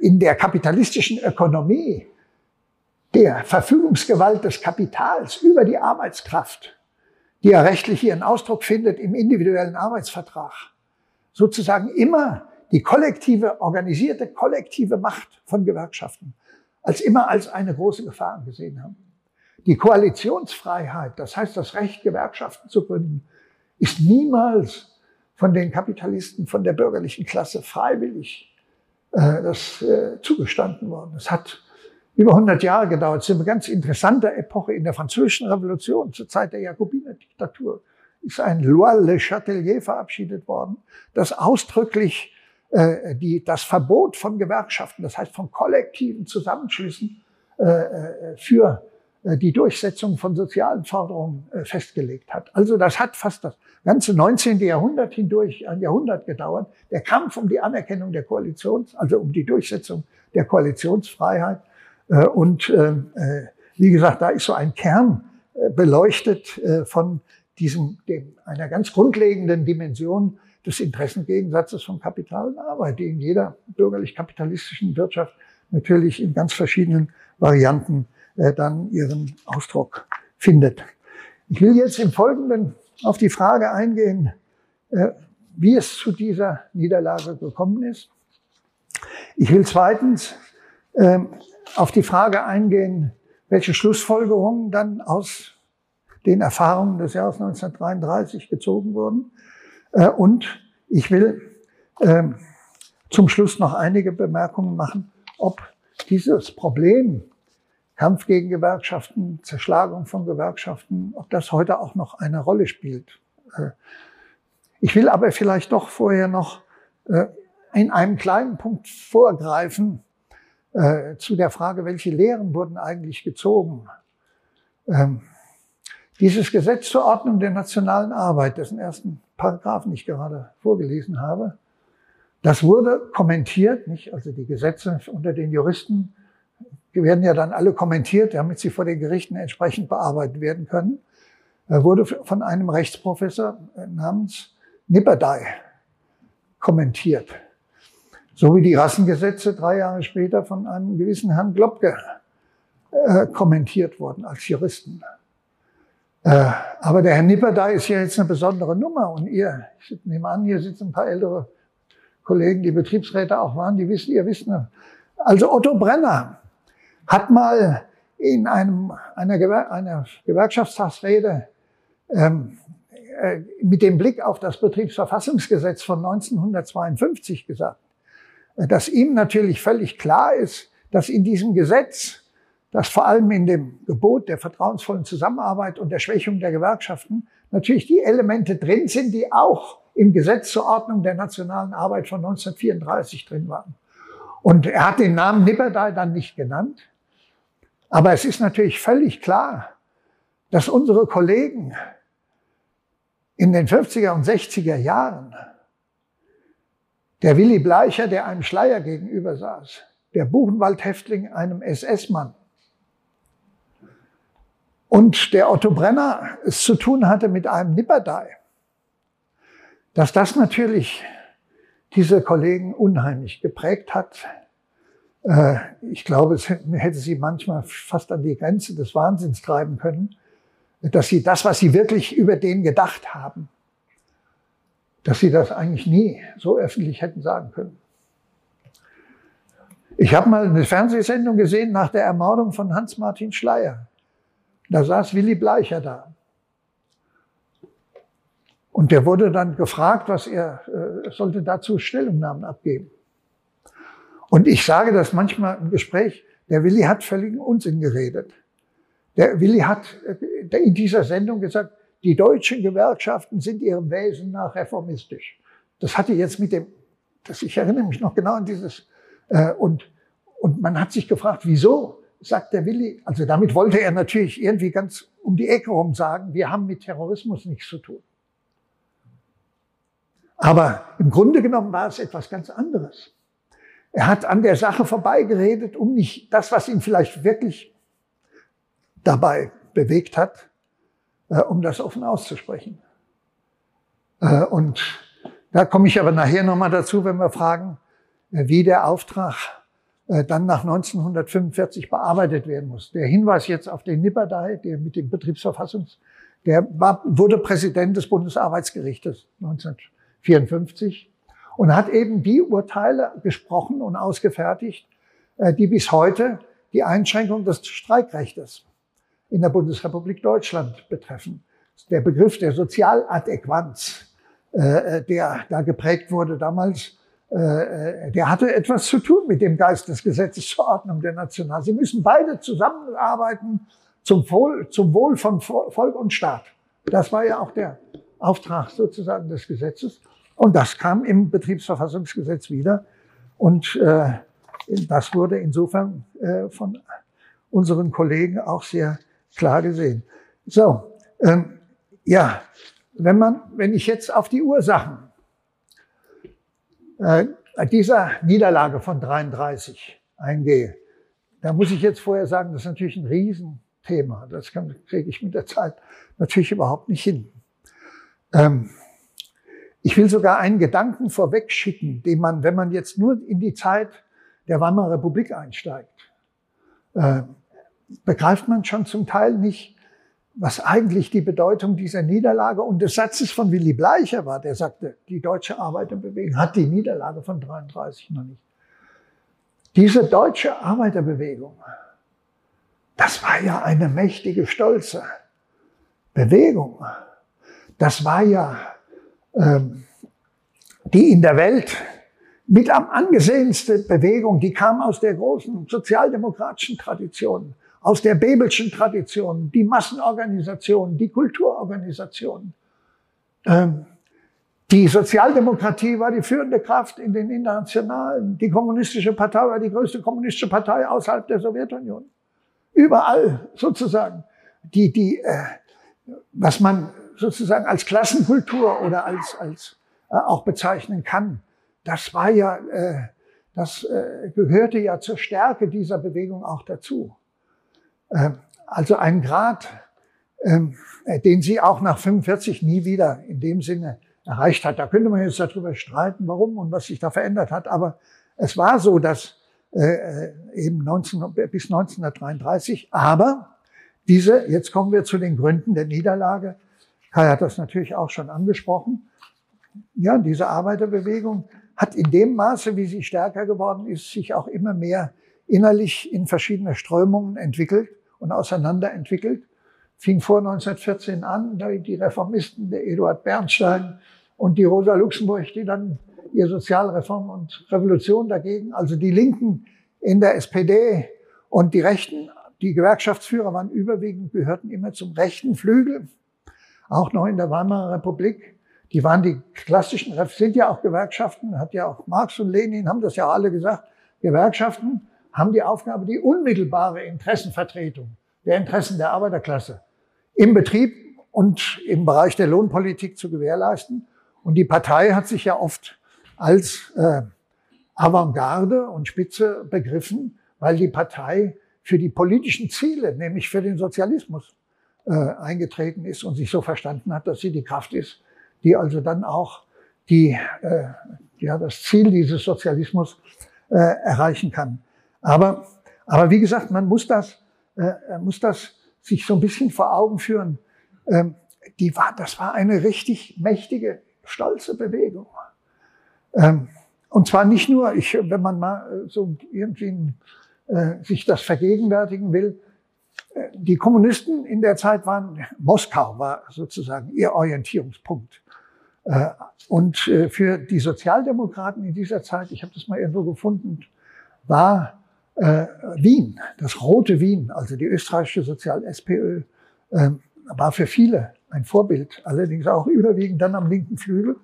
in der kapitalistischen Ökonomie der Verfügungsgewalt des Kapitals über die Arbeitskraft, die ja rechtlich ihren Ausdruck findet im individuellen Arbeitsvertrag, sozusagen immer die kollektive, organisierte kollektive Macht von Gewerkschaften als immer als eine große Gefahr gesehen haben. Die Koalitionsfreiheit, das heißt das Recht, Gewerkschaften zu gründen, ist niemals von den Kapitalisten, von der bürgerlichen Klasse freiwillig äh, das äh, zugestanden worden. Es hat über 100 Jahre gedauert. Es ist eine ganz interessante Epoche in der Französischen Revolution, zur Zeit der Jakobiner-Diktatur, ist ein Loi Le Chatelier verabschiedet worden, das ausdrücklich äh, die, das Verbot von Gewerkschaften, das heißt von kollektiven Zusammenschlüssen äh, äh für äh, die Durchsetzung von sozialen Forderungen äh, festgelegt hat. Also das hat fast das ganze 19. Jahrhundert hindurch ein Jahrhundert gedauert. Der Kampf um die Anerkennung der Koalitions, also um die Durchsetzung der Koalitionsfreiheit. Äh, und wie gesagt, da ist so ein Kern beleuchtet von diesem, dem, einer ganz grundlegenden Dimension des Interessengegensatzes von Kapital und Arbeit, die in jeder bürgerlich-kapitalistischen Wirtschaft natürlich in ganz verschiedenen Varianten äh, dann ihren Ausdruck findet. Ich will jetzt im Folgenden auf die Frage eingehen, äh, wie es zu dieser Niederlage gekommen ist. Ich will zweitens äh, auf die Frage eingehen, welche Schlussfolgerungen dann aus den Erfahrungen des Jahres 1933 gezogen wurden. Äh, und ich will ähm, zum Schluss noch einige Bemerkungen machen, ob dieses Problem Kampf gegen Gewerkschaften, Zerschlagung von Gewerkschaften, ob das heute auch noch eine Rolle spielt. Äh, ich will aber vielleicht doch vorher noch äh, in einem kleinen Punkt vorgreifen zu der Frage, welche Lehren wurden eigentlich gezogen. Ähm, dieses Gesetz zur Ordnung der nationalen Arbeit, dessen ersten Paragraphen ich gerade vorgelesen habe, das wurde kommentiert, nicht? Also die Gesetze unter den Juristen werden ja dann alle kommentiert, damit sie vor den Gerichten entsprechend bearbeitet werden können. Er wurde von einem Rechtsprofessor namens Nipperdey kommentiert. So wie die Rassengesetze drei Jahre später von einem gewissen Herrn Globke äh, kommentiert wurden als Juristen. Äh, aber der Herr Nipper da ist ja jetzt eine besondere Nummer. Und ihr, ich nehme an, hier sitzen ein paar ältere Kollegen, die Betriebsräte auch waren, die wissen, ihr wisst. Also Otto Brenner hat mal in einem, einer, Gewer einer Gewerkschaftstagsrede ähm, äh, mit dem Blick auf das Betriebsverfassungsgesetz von 1952 gesagt, dass ihm natürlich völlig klar ist, dass in diesem Gesetz dass vor allem in dem Gebot der vertrauensvollen Zusammenarbeit und der Schwächung der Gewerkschaften natürlich die Elemente drin sind, die auch im Gesetz zur Ordnung der nationalen Arbeit von 1934 drin waren. Und er hat den Namen Nipperdey dann nicht genannt. Aber es ist natürlich völlig klar, dass unsere Kollegen in den 50er und 60er Jahren, der Willy Bleicher, der einem Schleier gegenüber saß, der Buchenwald-Häftling, einem SS-Mann, und der Otto Brenner es zu tun hatte mit einem Nipperdei, dass das natürlich diese Kollegen unheimlich geprägt hat. Äh, ich glaube, es hätte sie manchmal fast an die Grenze des Wahnsinns treiben können, dass sie das, was sie wirklich über den gedacht haben, dass sie das eigentlich nie so öffentlich hätten sagen können. Ich habe mal eine Fernsehsendung gesehen nach der Ermordung von Hans-Martin Schleier. Da saß Willy Bleicher da. Und der wurde dann gefragt, was er äh, sollte dazu Stellungnahmen abgeben. Und ich sage das manchmal im Gespräch, der Willy hat völligen Unsinn geredet. Der Willy hat äh, in dieser Sendung gesagt, die deutschen Gewerkschaften sind ihrem Wesen nach reformistisch. Das hatte jetzt mit dem, das, ich erinnere mich noch genau an dieses, äh, und, und man hat sich gefragt, wieso? sagt der Willi, also damit wollte er natürlich irgendwie ganz um die Ecke rum sagen, wir haben mit Terrorismus nichts zu tun. Aber im Grunde genommen war es etwas ganz anderes. Er hat an der Sache vorbeigeredet, um nicht das, was ihn vielleicht wirklich dabei bewegt hat, äh, um das offen auszusprechen. Äh, und da komme ich aber nachher nochmal dazu, wenn wir fragen, äh, wie der Auftrag äh, dann nach 1945 bearbeitet werden muss. Der Hinweis jetzt auf den Nipperdey, der mit dem Betriebsverfassungs, der war, wurde Präsident des Bundesarbeitsgerichtes 1954 und hat eben die Urteile gesprochen und ausgefertigt, äh, die bis heute die Einschränkung des Streikrechtes in der Bundesrepublik Deutschland betreffen. Der Begriff der Sozialadäquanz, äh, der da geprägt wurde damals, äh, der hatte etwas zu tun mit dem Geist des Gesetzes zur Ordnung der National. Sie müssen beide zusammenarbeiten zum Wohl, zum Wohl von Volk und Staat. Das war ja auch der Auftrag sozusagen des Gesetzes. Und das kam im Betriebsverfassungsgesetz wieder. Und äh, das wurde insofern äh, von unseren Kollegen auch sehr klar gesehen. So, ähm, ja, wenn man, wenn ich jetzt auf die Ursachen äh, dieser Niederlage von 33 eingehe, da muss ich jetzt vorher sagen, das ist natürlich ein Riesenthema. Das kriege ich mit der Zeit natürlich überhaupt nicht hin. Ähm, ich will sogar einen Gedanken vorwegschicken, den man, wenn man jetzt nur in die Zeit der Weimarer Republik einsteigt, äh, begreift man schon zum Teil nicht, was eigentlich die Bedeutung dieser Niederlage und des Satzes von Willy Bleicher war, der sagte, die deutsche Arbeiterbewegung hat die Niederlage von 33 noch nicht. Diese deutsche Arbeiterbewegung, das war ja eine mächtige, stolze Bewegung. Das war ja ähm, die in der Welt mit am angesehenste Bewegung, die kam aus der großen sozialdemokratischen Tradition aus der Bebelschen Tradition, die Massenorganisationen, die Kulturorganisationen. Ähm, die Sozialdemokratie war die führende Kraft in den Internationalen. Die kommunistische Partei war die größte kommunistische Partei außerhalb der Sowjetunion. Überall sozusagen. Die, die, äh, was man sozusagen als Klassenkultur oder als, als äh, auch bezeichnen kann, das war ja, äh, das äh, gehörte ja zur Stärke dieser Bewegung auch dazu. Ähm, also ein Grad, ähm, äh, den sie auch nach 45 nie wieder in dem Sinne erreicht hat. Da könnte man jetzt darüber streiten, warum und was sich da verändert hat. Aber es war so, dass äh, äh eben 19, bis 1933, aber diese, jetzt kommen wir zu den Gründen der Niederlage. Kai hat das natürlich auch schon angesprochen. Ja, diese Arbeiterbewegung hat in dem Maße, wie sie stärker geworden ist, sich auch immer mehr innerlich in verschiedene Strömungen entwickelt und auseinanderentwickelt. Fing vor 1914 an, die Reformisten, der Eduard Bernstein und die Rosa Luxemburg, die dann ihr Sozialreform und Revolution dagegen, also die Linken in der SPD und die Rechten, die Gewerkschaftsführer waren überwiegend, gehörten immer zum rechten Flügel, auch noch in der Weimarer Republik. Die waren die klassischen, sind ja auch Gewerkschaften, hat ja auch Marx und Lenin, haben das ja alle gesagt, Gewerkschaften haben die Aufgabe, die unmittelbare Interessenvertretung der Interessen der Arbeiterklasse im Betrieb und im Bereich der Lohnpolitik zu gewährleisten. Und die Partei hat sich ja oft als äh, Avantgarde und Spitze begriffen, weil die Partei für die politischen Ziele, nämlich für den Sozialismus, äh, eingetreten ist und sich so verstanden hat, dass sie die Kraft ist, die also dann auch die, äh, ja, das Ziel dieses Sozialismus äh, erreichen kann. Aber, aber wie gesagt, man muss das, äh, muss das sich so ein bisschen vor Augen führen. Ähm, die war, das war eine richtig mächtige, stolze Bewegung. Ähm, und zwar nicht nur, ich, wenn man mal äh, so irgendwie äh, sich das vergegenwärtigen will, äh, die Kommunisten in der Zeit waren, Moskau war sozusagen ihr Orientierungspunkt. Äh, und äh, für die Sozialdemokraten in dieser Zeit, ich habe das mal irgendwo gefunden, war äh, Wien, das rote Wien, also die österreichische Sozial-SPÖ, äh, war für viele ein Vorbild, allerdings auch überwiegend dann am linken Flügel.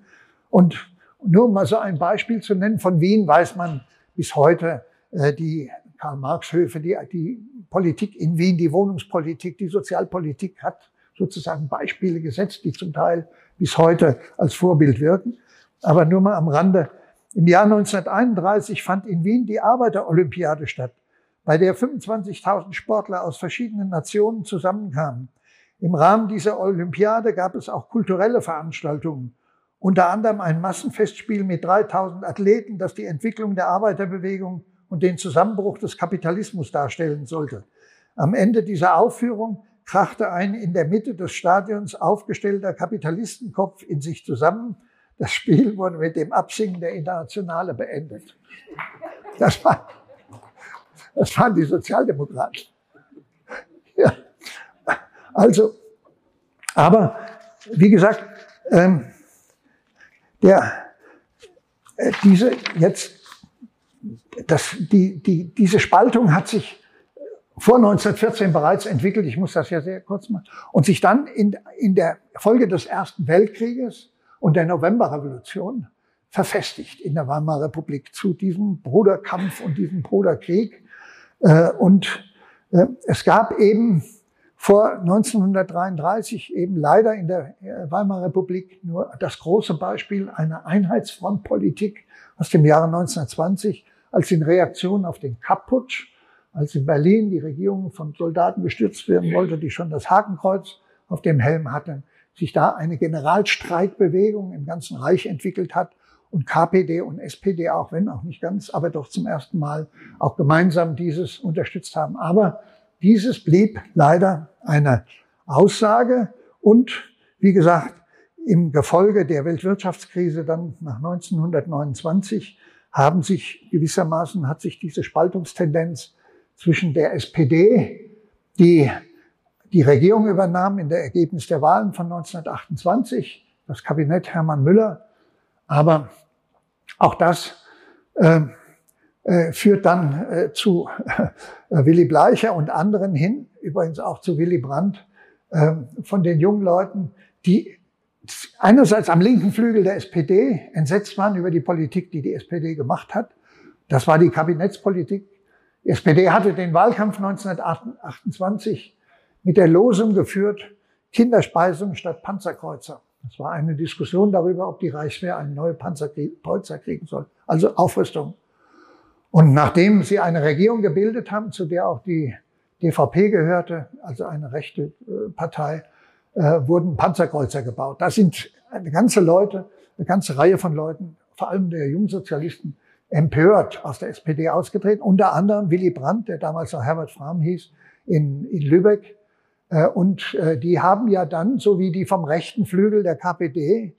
Und nur um mal so ein Beispiel zu nennen, von Wien weiß man bis heute äh, die Karl-Marx-Höfe, die, die Politik in Wien, die Wohnungspolitik, die Sozialpolitik hat sozusagen Beispiele gesetzt, die zum Teil bis heute als Vorbild wirken. Aber nur mal am Rande. Im Jahr 1931 fand in Wien die Arbeiterolympiade statt, bei der 25.000 Sportler aus verschiedenen Nationen zusammenkamen. Im Rahmen dieser Olympiade gab es auch kulturelle Veranstaltungen, unter anderem ein Massenfestspiel mit 3000 Athleten, das die Entwicklung der Arbeiterbewegung und den Zusammenbruch des Kapitalismus darstellen sollte. Am Ende dieser Aufführung krachte ein in der Mitte des Stadions aufgestellter Kapitalistenkopf in sich zusammen. Das Spiel wurde mit dem Absingen der Internationale beendet. Das, war, das waren die Sozialdemokraten. Ja. Also, aber wie gesagt, ähm, der, äh, diese jetzt, das, die, die, diese Spaltung hat sich vor 1914 bereits entwickelt, ich muss das ja sehr kurz machen, und sich dann in, in der Folge des Ersten Weltkrieges und der Novemberrevolution verfestigt in der Weimarer Republik zu diesem Bruderkampf und diesem Bruderkrieg. Äh, und äh, es gab eben vor 1933 eben leider in der äh, Weimarer Republik nur das große Beispiel einer Einheitsfrontpolitik aus dem Jahre 1920 als in Reaktion auf den Kapputsch als in Berlin die Regierung von Soldaten gestürzt werden wollte, die schon das Hakenkreuz auf dem Helm hatten, sich da eine Generalstreikbewegung im ganzen Reich entwickelt hat und KPD und SPD, auch wenn auch nicht ganz, aber doch zum ersten Mal auch gemeinsam dieses unterstützt haben. Aber dieses blieb leider eine Aussage und wie gesagt, im Gefolge der Weltwirtschaftskrise dann nach 1929 haben sich gewissermaßen, hat sich diese Spaltungstendenz zwischen der SPD, die die Regierung übernahm in der Ergebnis der Wahlen von 1928, das Kabinett Hermann Müller. Aber auch das äh, äh, führt dann äh, zu äh, Willy Bleicher und anderen hin, übrigens auch zu Willy Brandt, ähm, von den jungen Leuten, die einerseits am linken Flügel der SPD entsetzt waren über die Politik, die die SPD gemacht hat. Das war die Kabinettspolitik die SPD hatte den Wahlkampf 1928 mit der Losung geführt, Kinderspeisung statt Panzerkreuzer. Das war eine Diskussion darüber, ob die Reichswehr eine neue Panzerkreuzer kriegen soll. Also Aufrüstung. Und nachdem sie eine Regierung gebildet haben, zu der auch die DVP gehörte, also eine rechte äh, Partei, äh, wurden Panzerkreuzer gebaut. Da sind eine ganze Leute, eine ganze Reihe von Leuten, vor allem der Jungsozialisten, empört aus der SPD ausgetreten, unter anderem Willy Brandt, der damals noch Herbert Frahm hieß, in, in Lübeck. Äh, und äh, die haben ja dann, so wie die vom rechten Flügel der KPD,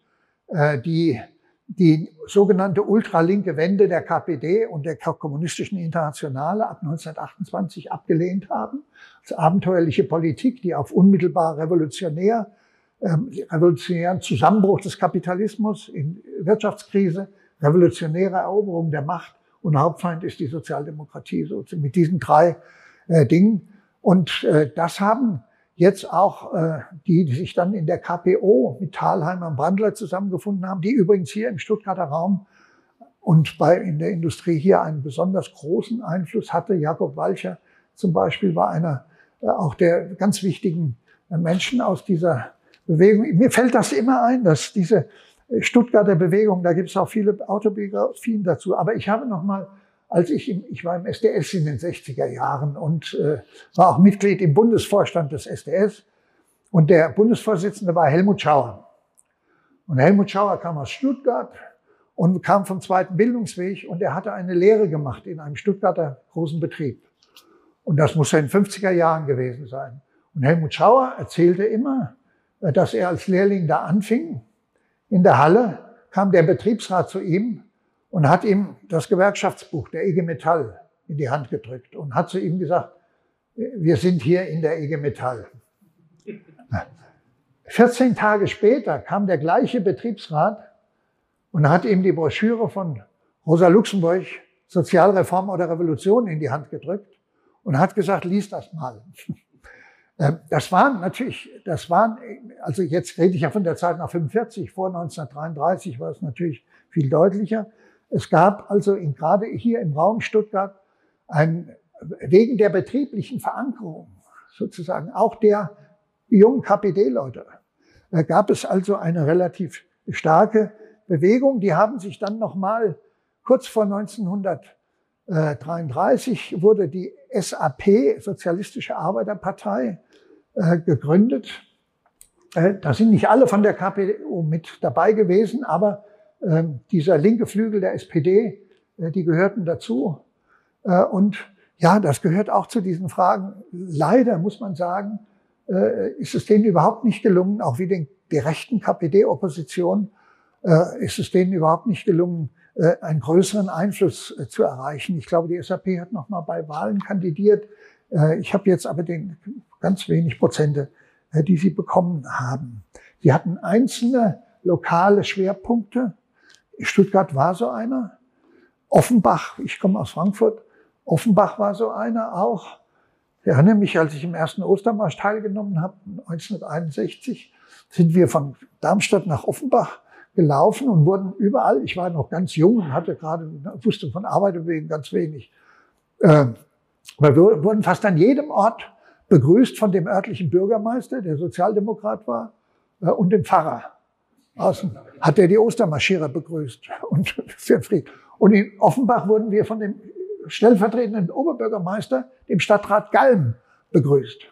äh, die, die sogenannte ultralinke Wende der KPD und der kommunistischen Internationale ab 1928 abgelehnt haben, als abenteuerliche Politik, die auf unmittelbar revolutionär, ähm, revolutionären Zusammenbruch des Kapitalismus in Wirtschaftskrise revolutionäre Eroberung der Macht und Hauptfeind ist die Sozialdemokratie, so mit diesen drei Dingen. Und das haben jetzt auch äh, die, die sich dann in der KPO mit Thalheimer und Brandler zusammengefunden haben, die übrigens hier im Stuttgarter Raum und bei, in der Industrie hier einen besonders großen Einfluss hatte. Jakob Walcher zum Beispiel war einer äh, auch der ganz wichtigen äh, Menschen aus dieser Bewegung. Mir fällt das immer ein, dass diese Stuttgarter Bewegung, da gibt es auch viele Autobiografien dazu. Aber ich habe noch mal, als ich, im, ich war im SDS in den 60er Jahren und äh, war auch Mitglied im Bundesvorstand des SDS. Und der Bundesvorsitzende war Helmut Schauer. Und Helmut Schauer kam aus Stuttgart und kam vom zweiten Bildungsweg und er hatte eine Lehre gemacht in einem Stuttgarter großen Betrieb. Und das muss ja in 50er Jahren gewesen sein. Und Helmut Schauer erzählte immer, äh, dass er als Lehrling da anfing. In der Halle kam der Betriebsrat zu ihm und hat ihm das Gewerkschaftsbuch der IG Metall in die Hand gedrückt und hat zu ihm gesagt, wir sind hier in der IG Metall. 14 Tage später kam der gleiche Betriebsrat und hat ihm die Broschüre von Rosa Luxemburg, Sozialreform oder Revolution, in die Hand gedrückt und hat gesagt, lies das mal. Ähm, das waren natürlich, das waren, also jetzt rede ich ja von der Zeit nach 45, vor 1933 war es natürlich viel deutlicher. Es gab also in, gerade hier im Raum Stuttgart ein, wegen der betrieblichen Verankerung sozusagen auch der jungen KPD-Leute äh, gab es also eine relativ starke Bewegung. Die haben sich dann nochmal kurz vor 1933 wurde die SAP, Sozialistische Arbeiterpartei, äh, gegründet. Äh, da sind nicht alle von der KPO mit dabei gewesen, aber dieser linke Flügel der SPD, äh, die gehörten dazu. Und ja, das gehört auch zu diesen Fragen. Leider muss man sagen, ist es denen überhaupt nicht gelungen, auch wie den gerechten KPD-Opposition, ist es denen überhaupt nicht gelungen, einen größeren Einfluss zu erreichen. Ich glaube, die SAP hat noch mal bei Wahlen kandidiert. Ich habe jetzt aber den ganz wenig Prozente, äh, die sie bekommen haben. Sie hatten einzelne lokale Schwerpunkte. Stuttgart war so einer. Offenbach, ich komme aus Frankfurt, Offenbach war so einer auch. Ich erinnere mich, als ich im ersten Ostermarsch teilgenommen habe, 1961, sind wir von Darmstadt nach Offenbach gelaufen und wurden überall, ich war noch ganz jung und hatte gerade, wusste von Arbeit wegen ganz wenig, äh, wir wurden fast an jedem Ort begrüßt von dem örtlichen Bürgermeister, der Sozialdemokrat war, äh, und dem Pfarrer. Außen hat er die Ostermarschierer begrüßt und für Fried. Und in Offenbach wurden wir von dem stellvertretenden Oberbürgermeister, dem Stadtrat Galm, begrüßt.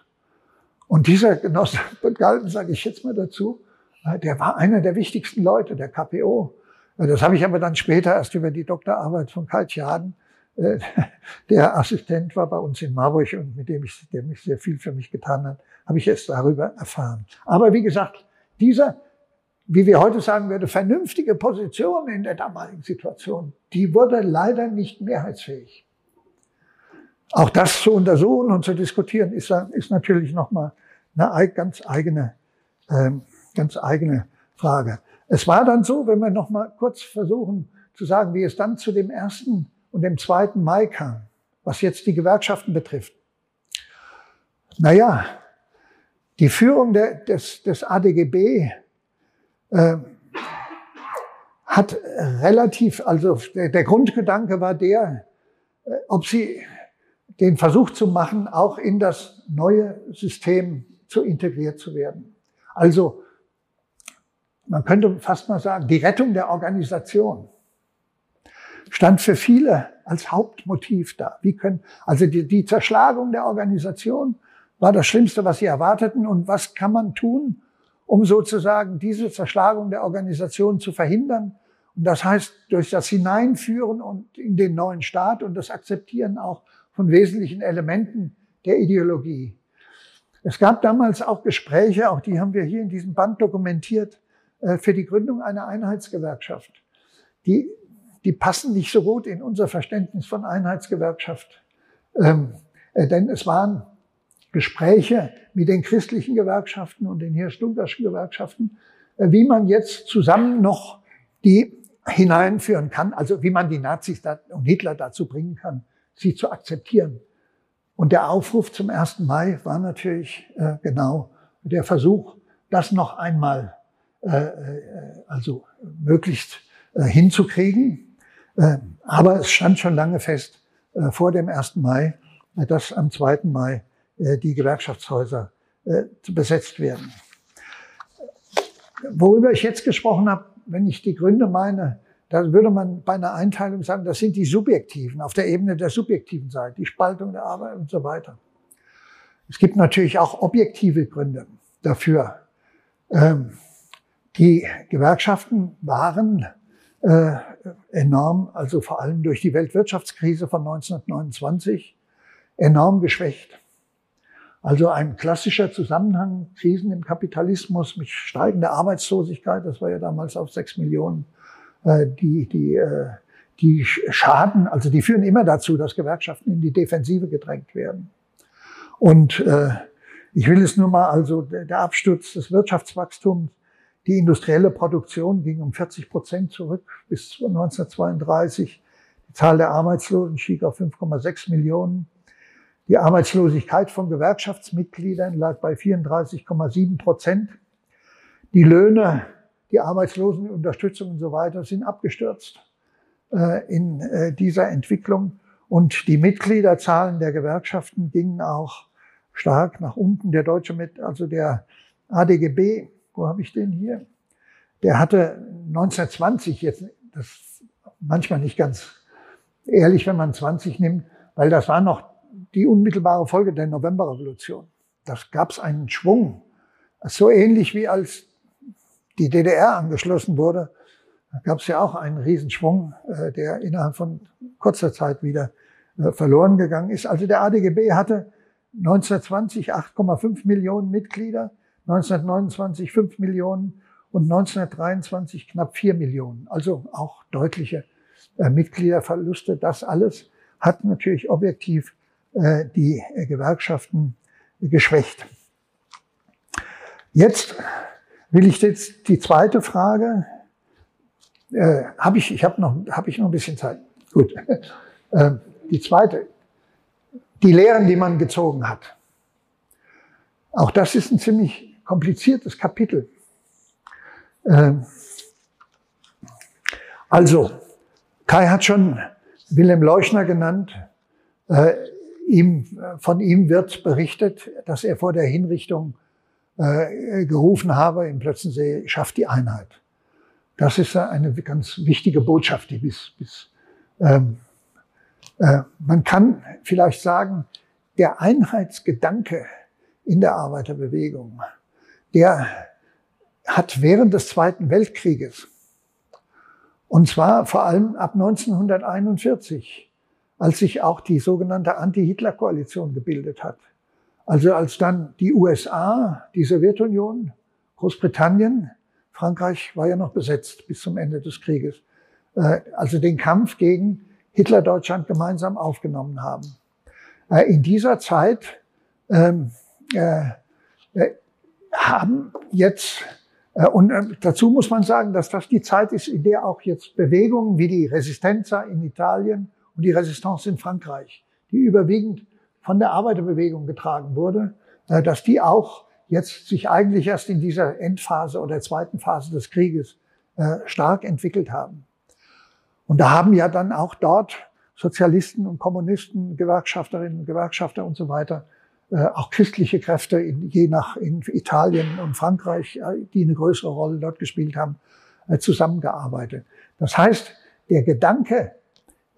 Und dieser Genosse Galm, sage ich jetzt mal dazu, äh, der war einer der wichtigsten Leute der KPO. Äh, das habe ich aber dann später erst über die Doktorarbeit von Kai Tjaden äh, der Assistent war bei uns in Marburg und mit dem ich, der mich sehr viel für mich getan hat, habe ich es darüber erfahren. Aber wie gesagt, dieser, wie wir heute sagen würde, vernünftige Position in der damaligen Situation, die wurde leider nicht mehrheitsfähig. Auch das zu untersuchen und zu diskutieren, ist, ist natürlich nochmal eine ganz eigene, ähm, ganz eigene Frage. Es war dann so, wenn wir nochmal kurz versuchen zu sagen, wie es dann zu dem ersten und dem 2. Mai kam, was jetzt die Gewerkschaften betrifft. Naja, die Führung der, des, des ADGB äh, hat relativ, also der, Grundgedanke war der, äh, ob sie den Versuch zu machen, auch in das neue System zu integriert zu werden. Also man könnte fast mal sagen, die Rettung der Organisation stand für viele als Hauptmotiv da. Wie können, also die, die Zerschlagung der Organisation war das Schlimmste, was sie erwarteten. Und was kann man tun, um sozusagen diese Zerschlagung der Organisation zu verhindern? Und das heißt, durch das Hineinführen und in den neuen Staat und das Akzeptieren auch von wesentlichen Elementen der Ideologie. Es gab damals auch Gespräche, auch die haben wir hier in diesem Band dokumentiert, äh, für die Gründung einer Einheitsgewerkschaft. Die die passen nicht so gut in unser Verständnis von Einheitsgewerkschaft. Ähm, äh, denn es waren Gespräche mit den christlichen Gewerkschaften und den Hirsch-Dunkerschen Gewerkschaften, äh, wie man jetzt zusammen noch die hineinführen kann, also wie man die Nazis und Hitler dazu bringen kann, sie zu akzeptieren. Und der Aufruf zum 1. Mai war natürlich äh, genau der Versuch, das noch einmal äh, äh also möglichst hinzukriegen. Aber es stand schon lange fest, vor dem 1. Mai, dass am 2. Mai die Gewerkschaftshäuser besetzt werden. Worüber ich jetzt gesprochen habe, wenn ich die Gründe meine, da würde man bei einer Einteilung sagen, das sind die subjektiven, auf der Ebene der subjektiven Seite, die Spaltung der Arbeit und so weiter. Es gibt natürlich auch objektive Gründe. dafür. Ähm, die Gewerkschaften waren äh, enorm, also vor allem durch die Weltwirtschaftskrise von 1929, enorm geschwächt. Also ein klassischer Zusammenhang, Krisen im Kapitalismus mit steigender Arbeitslosigkeit, das war ja damals auf sechs Millionen, äh, die, die, äh, die schaden, also die führen immer dazu, dass Gewerkschaften in die Defensive gedrängt werden. Und äh, ich will es nur mal, also der Absturz des Wirtschaftswachstums, die industrielle Produktion ging um 40 Prozent zurück bis 1932. Die Zahl der Arbeitslosen stieg auf 5,6 Millionen. Die Arbeitslosigkeit von Gewerkschaftsmitgliedern lag bei 34,7 Prozent. Die Löhne, die Arbeitslosenunterstützung und so weiter sind abgestürzt äh, in äh, dieser Entwicklung. Und die Mitgliederzahlen der Gewerkschaften gingen auch stark nach unten. Der deutsche, mit, also der ADGB, wo habe ich den hier? Der hatte 1920 jetzt, das manchmal nicht ganz ehrlich, wenn man 20 nimmt, weil das war noch die unmittelbare Folge der Novemberrevolution. Das gab es einen Schwung. So ähnlich wie als die DDR angeschlossen wurde, gab es ja auch einen Riesenschwung, äh, der innerhalb von kurzer Zeit wieder äh, verloren gegangen ist. Also der ADGB hatte 1920 8,5 Millionen Mitglieder, 1929 5 Millionen und 1923 knapp 4 Millionen. Also auch deutliche äh, Mitgliederverluste. Das alles hat natürlich objektiv die Gewerkschaften geschwächt. Jetzt will ich jetzt die zweite Frage. Äh, habe ich, ich habe noch, habe ich noch ein bisschen Zeit. Gut. Äh, die zweite, die Lehren, die man gezogen hat. Auch das ist ein ziemlich kompliziertes Kapitel. Äh, also, Kai hat schon Wilhelm Leuchner genannt. Äh, ihm, von ihm wird berichtet, dass er vor der Hinrichtung äh, gerufen habe im Plötzensee, schafft die Einheit. Das ist eine ganz wichtige Botschaft, die bis, bis ähm, äh, man kann vielleicht sagen, der Einheitsgedanke in der Arbeiterbewegung, der hat während des Zweiten Weltkrieges, und zwar vor allem ab 1941, als sich auch die sogenannte Anti-Hitler-Koalition gebildet hat. Also als dann die USA, die Sowjetunion, Großbritannien, Frankreich war ja noch besetzt bis zum Ende des Krieges, äh, also den Kampf gegen Hitler-Deutschland gemeinsam aufgenommen haben. Äh, in dieser Zeit ähm, äh, haben jetzt und dazu muss man sagen, dass das die Zeit ist, in der auch jetzt Bewegungen wie die Resistenza in Italien und die Resistance in Frankreich, die überwiegend von der Arbeiterbewegung getragen wurde, äh, dass die auch jetzt sich eigentlich erst in dieser Endphase oder zweiten Phase des Krieges äh, stark entwickelt haben. Und da haben ja dann auch dort Sozialisten und Kommunisten, Gewerkschafterinnen und Gewerkschafter und so weiter, äh, auch christliche Kräfte, in, je nach in Italien und Frankreich, die eine größere Rolle dort gespielt haben, zusammengearbeitet. Das heißt, der Gedanke,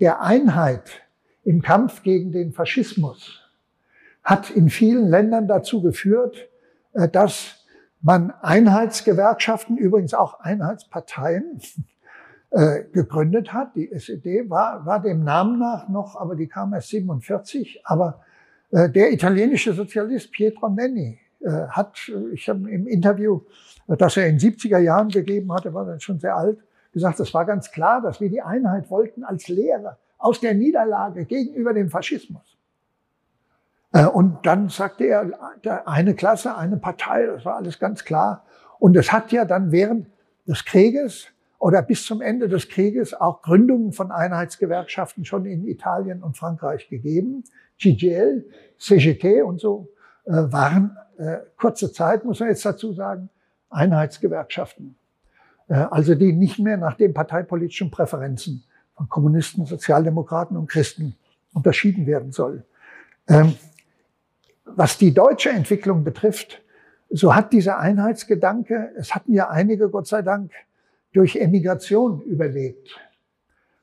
der Einheit im Kampf gegen den Faschismus hat in vielen Ländern dazu geführt, äh, dass man Einheitsgewerkschaften, übrigens auch Einheitsparteien, äh, gegründet hat. Die SED war, war dem Namen nach noch, aber die kam erst 47. Aber äh, der italienische Sozialist Pietro Nenni hat, ich habe im Interview, das er in 70er Jahren gegeben hatte, war dann schon sehr alt, gesagt, es war ganz klar, dass wir die Einheit wollten als Lehre aus der Niederlage gegenüber dem Faschismus. Äh, und dann sagte er, eine Klasse, eine Partei, das war alles ganz klar. Und es hat ja dann während des Krieges oder bis zum Ende des Krieges auch Gründungen von Einheitsgewerkschaften schon in Italien und Frankreich gegeben. CGL, CGT und so äh, waren äh, kurze Zeit, muss man jetzt dazu sagen, Einheitsgewerkschaften. Äh, also die nicht mehr nach den parteipolitischen Präferenzen von Kommunisten, Sozialdemokraten und Christen unterschieden werden soll. Ähm, was die deutsche Entwicklung betrifft, so hat dieser Einheitsgedanke, es hatten ja einige, Gott sei Dank, durch Emigration überlebt.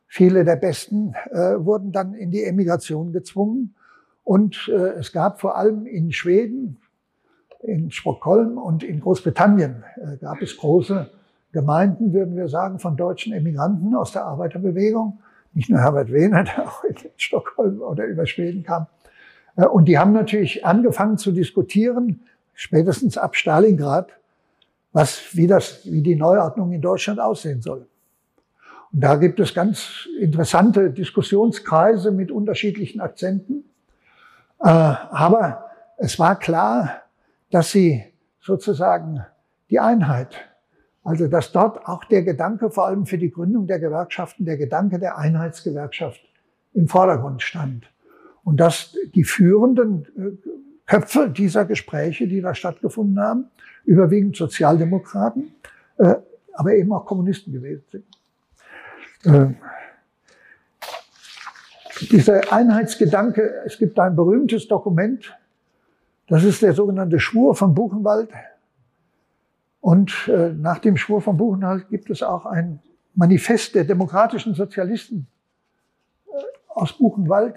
Viele der Besten äh, wurden dann in die Emigration gezwungen. Und äh, es gab vor allem in Schweden in Stockholm und in Großbritannien äh, gab es große Gemeinden, würden wir sagen, von deutschen Emigranten aus der Arbeiterbewegung. Nicht nur Herbert Wehner, der auch in Stockholm oder über Schweden kam. Äh, und die haben natürlich angefangen zu diskutieren, spätestens ab Stalingrad, was, wie das, wie die Neuordnung in Deutschland aussehen soll. Und da gibt es ganz interessante Diskussionskreise mit unterschiedlichen Akzenten. Äh, aber es war klar, dass sie sozusagen die Einheit, also dass dort auch der Gedanke, vor allem für die Gründung der Gewerkschaften, der Gedanke der Einheitsgewerkschaft im Vordergrund stand. Und dass die führenden äh, Köpfe dieser Gespräche, die da stattgefunden haben, überwiegend Sozialdemokraten, äh, aber eben auch Kommunisten gewesen sind. Äh, dieser Einheitsgedanke, es gibt ein berühmtes Dokument, das ist der sogenannte Schwur von Buchenwald. Und äh, nach dem Schwur von Buchenwald gibt es auch ein Manifest der demokratischen Sozialisten äh, aus Buchenwald.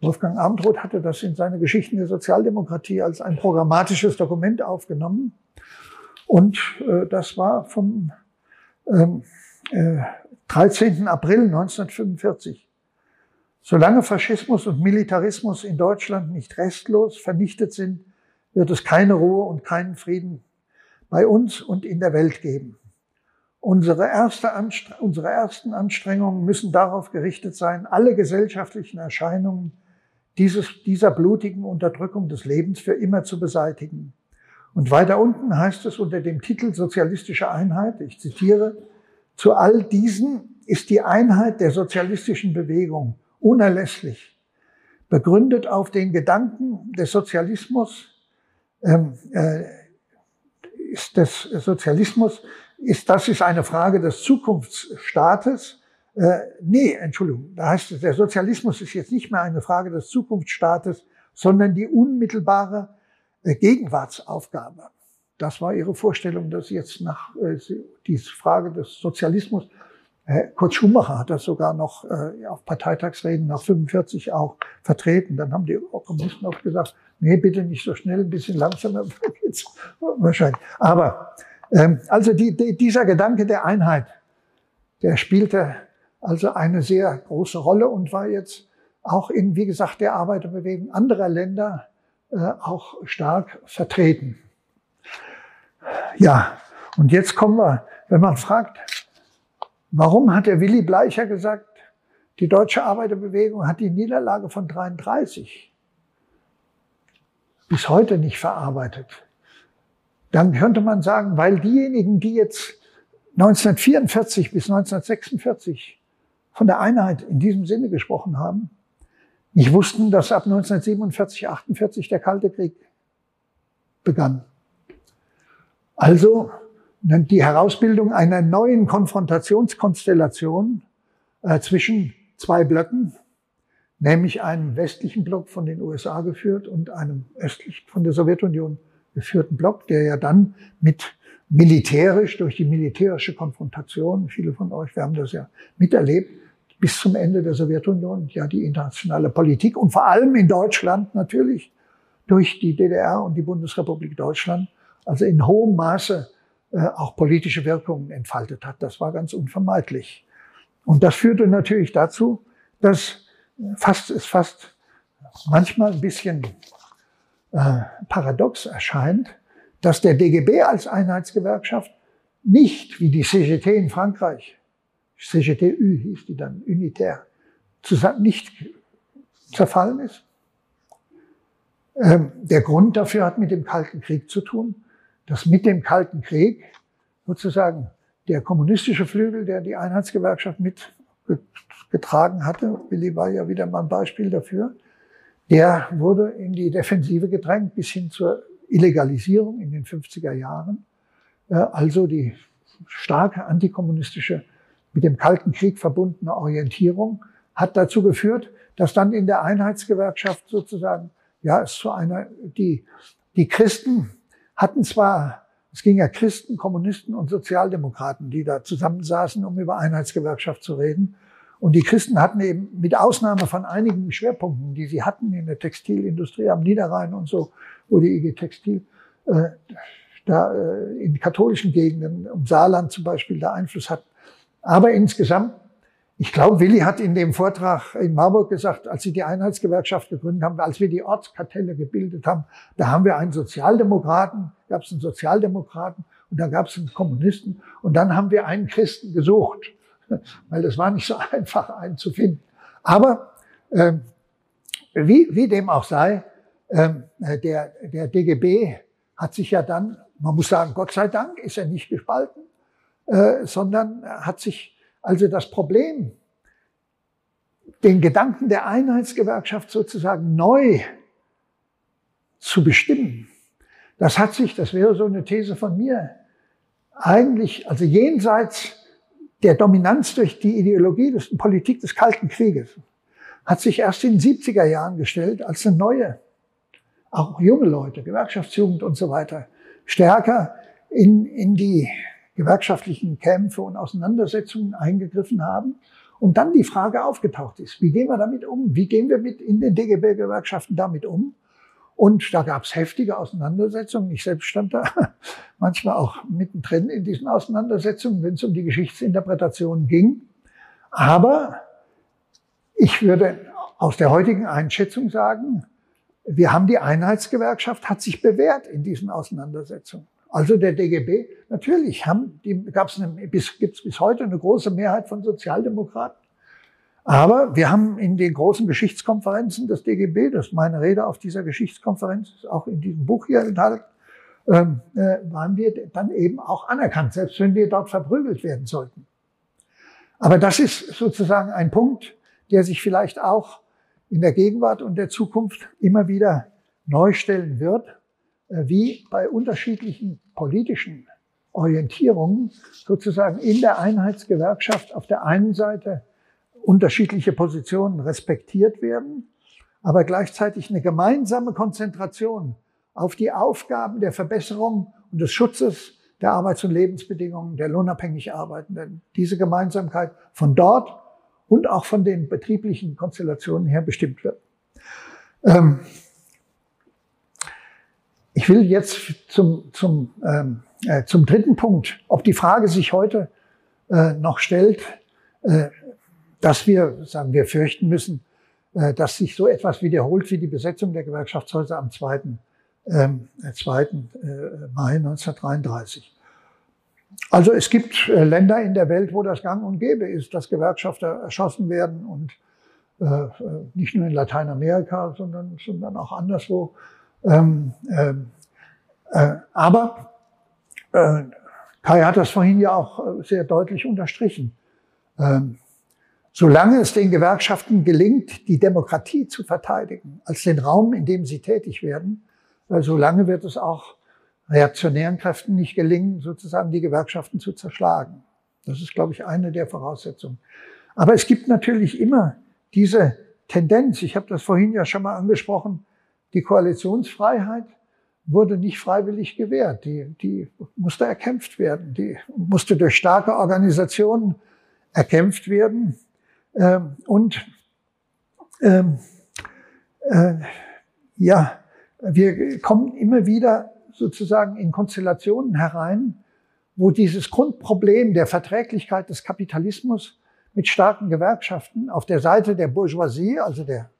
Wolfgang Abendroth hatte das in seine Geschichten der Sozialdemokratie als ein programmatisches Dokument aufgenommen. Und äh, das war vom ähm, äh, 13. April 1945. Solange Faschismus und Militarismus in Deutschland nicht restlos vernichtet sind, wird es keine Ruhe und keinen Frieden bei uns und in der Welt geben. Unsere, erste unsere ersten Anstrengungen müssen darauf gerichtet sein, alle gesellschaftlichen Erscheinungen dieses, dieser blutigen Unterdrückung des Lebens für immer zu beseitigen. Und weiter unten heißt es unter dem Titel Sozialistische Einheit, ich zitiere, zu all diesen ist die Einheit der sozialistischen Bewegung unerlässlich, begründet auf den Gedanken des Sozialismus, ähm, äh, ist des Sozialismus, ist das ist eine Frage des Zukunftsstaates. Äh, nee, Entschuldigung, da heißt es, der Sozialismus ist jetzt nicht mehr eine Frage des Zukunftsstaates, sondern die unmittelbare äh, Gegenwartsaufgabe. Das war ihre Vorstellung, dass jetzt nach äh, diese Frage des Sozialismus Kurt Schumacher hat das sogar noch äh, auf Parteitagsreden nach 45 auch vertreten. Dann haben die Kommunisten auch gesagt, nee, bitte nicht so schnell, ein bisschen langsamer geht's wahrscheinlich. Aber ähm, also die, die, dieser Gedanke der Einheit, der spielte also eine sehr große Rolle und war jetzt auch in, wie gesagt, der Arbeiterbewegung anderer Länder äh, auch stark vertreten. Ja, und jetzt kommen wir, wenn man fragt, Warum hat der Willy Bleicher gesagt, die deutsche Arbeiterbewegung hat die Niederlage von 33 bis heute nicht verarbeitet? Dann könnte man sagen, weil diejenigen, die jetzt 1944 bis 1946 von der Einheit in diesem Sinne gesprochen haben, nicht wussten, dass ab 1947, 48 der Kalte Krieg begann. Also die Herausbildung einer neuen Konfrontationskonstellation äh, zwischen zwei Blöcken, nämlich einem westlichen Block von den USA geführt und einem östlich von der Sowjetunion geführten Block, der ja dann mit militärisch, durch die militärische Konfrontation, viele von euch, wir haben das ja miterlebt, bis zum Ende der Sowjetunion, ja die internationale Politik und vor allem in Deutschland natürlich durch die DDR und die Bundesrepublik Deutschland, also in hohem Maße äh, auch politische Wirkungen entfaltet hat. Das war ganz unvermeidlich. Und das führte natürlich dazu, dass fast, es fast manchmal ein bisschen äh, paradox erscheint, dass der DGB als Einheitsgewerkschaft nicht wie die CGT in Frankreich, CGTU hieß die dann, unitär, zusammen, nicht zerfallen ist. Ähm, der Grund dafür hat mit dem Kalten Krieg zu tun dass mit dem Kalten Krieg sozusagen der kommunistische Flügel, der die Einheitsgewerkschaft mitgetragen hatte, Willi war ja wieder mal ein Beispiel dafür, der wurde in die Defensive gedrängt bis hin zur Illegalisierung in den 50er Jahren. Äh, also die starke antikommunistische, mit dem Kalten Krieg verbundene Orientierung hat dazu geführt, dass dann in der Einheitsgewerkschaft sozusagen, ja, es zu einer, die, die Christen hatten zwar, es ging ja Christen, Kommunisten und Sozialdemokraten, die da zusammensaßen, um über Einheitsgewerkschaft zu reden. Und die Christen hatten eben mit Ausnahme von einigen Schwerpunkten, die sie hatten in der Textilindustrie am Niederrhein und so, wo die IG Textil äh, da äh, in katholischen Gegenden, um Saarland zum Beispiel, da Einfluss hat. Aber insgesamt, ich glaube, Willi hat in dem Vortrag in Marburg gesagt, als sie die Einheitsgewerkschaft gegründet haben, als wir die Ortskartelle gebildet haben, da haben wir einen Sozialdemokraten, gab es einen Sozialdemokraten und da gab es einen Kommunisten und dann haben wir einen Christen gesucht, weil das war nicht so einfach, einen zu finden. Aber ähm, wie, wie dem auch sei, ähm, der, der DGB hat sich ja dann, man muss sagen, Gott sei Dank ist er nicht gespalten, äh, sondern hat sich also das Problem, den Gedanken der Einheitsgewerkschaft sozusagen neu zu bestimmen, das hat sich, das wäre so eine These von mir, eigentlich, also jenseits der Dominanz durch die Ideologie des Politik des Kalten Krieges, hat sich erst in den 70er Jahren gestellt als eine neue, auch junge Leute, Gewerkschaftsjugend und so weiter, stärker in, in die gewerkschaftlichen Kämpfe und Auseinandersetzungen eingegriffen haben. Und dann die Frage aufgetaucht ist, wie gehen wir damit um? Wie gehen wir mit in den DGB-Gewerkschaften damit um? Und da gab es heftige Auseinandersetzungen. Ich selbst stand da manchmal auch mittendrin in diesen Auseinandersetzungen, wenn es um die Geschichtsinterpretation ging. Aber ich würde aus der heutigen Einschätzung sagen, wir haben die Einheitsgewerkschaft, hat sich bewährt in diesen Auseinandersetzungen. Also der DGB, natürlich haben die, gab es bis, gibt's bis heute eine große Mehrheit von Sozialdemokraten. Aber wir haben in den großen Geschichtskonferenzen des DGB, das ist meine Rede auf dieser Geschichtskonferenz, ist auch in diesem Buch hier enthalten, ähm, äh, waren wir dann eben auch anerkannt, selbst wenn wir dort verprügelt werden sollten. Aber das ist sozusagen ein Punkt, der sich vielleicht auch in der Gegenwart und der Zukunft immer wieder neu stellen wird, äh, wie bei unterschiedlichen politischen Orientierungen sozusagen in der Einheitsgewerkschaft auf der einen Seite unterschiedliche Positionen respektiert werden, aber gleichzeitig eine gemeinsame Konzentration auf die Aufgaben der Verbesserung und des Schutzes der Arbeits- und Lebensbedingungen der lohnabhängig Arbeitenden. Diese Gemeinsamkeit von dort und auch von den betrieblichen Konstellationen her bestimmt wird. Ähm ich will jetzt zum, zum, ähm, äh, zum dritten Punkt, ob die Frage sich heute äh, noch stellt, äh, dass wir, sagen wir, fürchten müssen, äh, dass sich so etwas wiederholt wie die Besetzung der Gewerkschaftshäuser am 2. Ähm, 2. Äh, Mai 1933. Also es gibt äh, Länder in der Welt, wo das gang und gäbe ist, dass Gewerkschafter erschossen werden und äh, nicht nur in Lateinamerika, sondern, sondern auch anderswo. Ähm, ähm, äh, aber äh, Kai hat das vorhin ja auch sehr deutlich unterstrichen. Ähm, Solange es den Gewerkschaften gelingt, die Demokratie zu verteidigen, als den Raum, in dem sie tätig werden, äh, solange wird es auch reaktionären Kräften nicht gelingen, sozusagen die Gewerkschaften zu zerschlagen. Das ist, glaube ich, eine der Voraussetzungen. Aber es gibt natürlich immer diese Tendenz, ich habe das vorhin ja schon mal angesprochen, die Koalitionsfreiheit wurde nicht freiwillig gewährt. Die, die musste erkämpft werden. Die musste durch starke Organisationen erkämpft werden. Ähm, und ähm, äh, ja, wir kommen immer wieder sozusagen in Konstellationen herein, wo dieses Grundproblem der Verträglichkeit des Kapitalismus mit starken Gewerkschaften auf der Seite der Bourgeoisie, also der,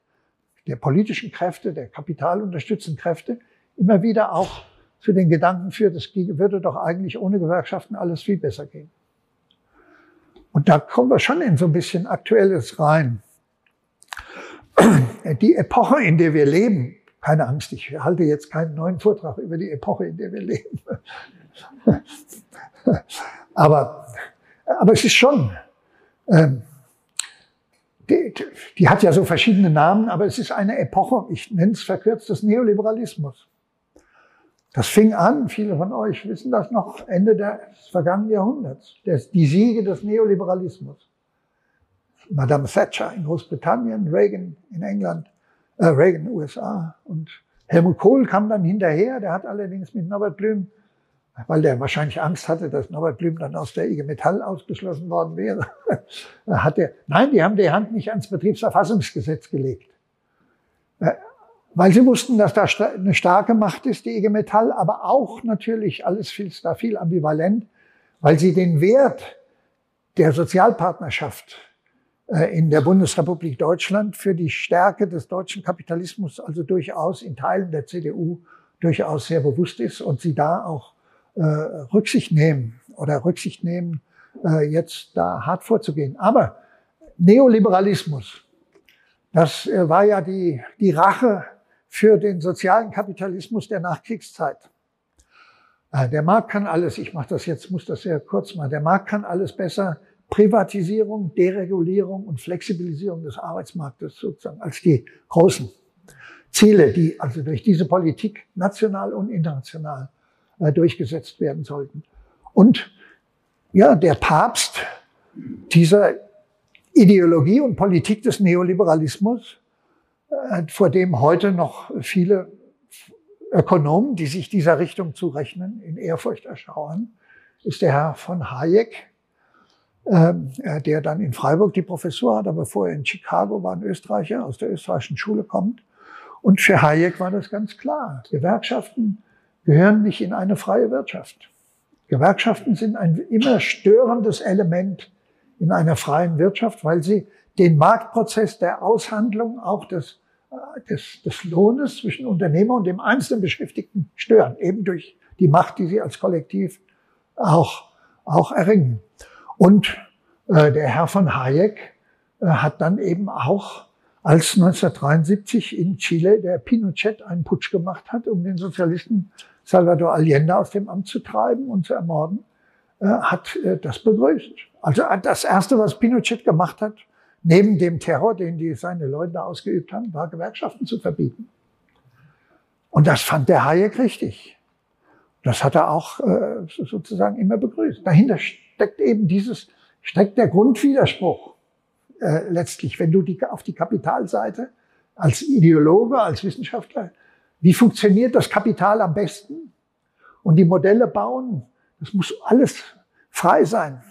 der politischen Kräfte, der kapitalunterstützenden Kräfte, immer wieder auch zu den Gedanken führt, es würde doch eigentlich ohne Gewerkschaften alles viel besser gehen. Und da kommen wir schon in so ein bisschen Aktuelles rein. Die Epoche, in der wir leben, keine Angst, ich halte jetzt keinen neuen Vortrag über die Epoche, in der wir leben. aber, aber es ist schon, ähm, die, die hat ja so verschiedene Namen, aber es ist eine Epoche, ich nenne es verkürzt, des Neoliberalismus. Das fing an, viele von euch wissen das noch, Ende des vergangenen Jahrhunderts, die Siege des Neoliberalismus. Madame Thatcher in Großbritannien, Reagan in England, äh, Reagan in den USA und Helmut Kohl kam dann hinterher, der hat allerdings mit Norbert Blüm, weil der wahrscheinlich Angst hatte, dass Norbert Blüm dann aus der IG Metall ausgeschlossen worden wäre, hat er, nein, die haben die Hand nicht ans Betriebsverfassungsgesetz gelegt. Weil sie wussten, dass da eine starke Macht ist, die IG Metall, aber auch natürlich alles viel, da viel ambivalent, weil sie den Wert der Sozialpartnerschaft äh, in der Bundesrepublik Deutschland für die Stärke des deutschen Kapitalismus also durchaus in Teilen der CDU durchaus sehr bewusst ist und sie da auch äh, Rücksicht nehmen oder Rücksicht nehmen, äh, jetzt da hart vorzugehen. Aber Neoliberalismus, das äh, war ja die, die Rache für den sozialen Kapitalismus der Nachkriegszeit. Äh, der Markt kann alles, ich mache das jetzt, muss das sehr kurz machen, der Markt kann alles besser. Privatisierung, Deregulierung und Flexibilisierung des Arbeitsmarktes sozusagen als die großen Ziele, die also durch diese Politik national und international äh, durchgesetzt werden sollten. Und ja, der Papst dieser Ideologie und Politik des Neoliberalismus, vor dem heute noch viele Ökonomen, die sich dieser Richtung zurechnen, in Ehrfurcht erschauern, ist der Herr von Hayek, ähm, äh, der dann in Freiburg die Professur hat, aber vorher in Chicago war ein Österreicher, aus der österreichischen Schule kommt. Und für Hayek war das ganz klar. Gewerkschaften gehören nicht in eine freie Wirtschaft. Gewerkschaften sind ein immer störendes Element in einer freien Wirtschaft, weil sie den Marktprozess der Aushandlung auch des, des, des Lohnes zwischen Unternehmer und dem einzelnen Beschäftigten stören, eben durch die Macht, die sie als Kollektiv auch, auch erringen. Und äh, der Herr von Hayek äh, hat dann eben auch als 1973 in Chile der Pinochet einen Putsch gemacht hat, um den Sozialisten Salvador Allende aus dem Amt zu treiben und zu ermorden, äh, hat äh, das begrüßt. Also das Erste, was Pinochet gemacht hat, neben dem Terror, den die seine Leute ausgeübt haben, war Gewerkschaften zu verbieten. Und das fand der Hayek richtig. Das hat er auch äh, sozusagen immer begrüßt. Dahinter steckt eben dieses, steckt der Grundwiderspruch äh, letztlich, wenn du die, auf die Kapitalseite als Ideologe, als Wissenschaftler, wie funktioniert das Kapital am besten? Und die Modelle bauen, das muss alles frei sein,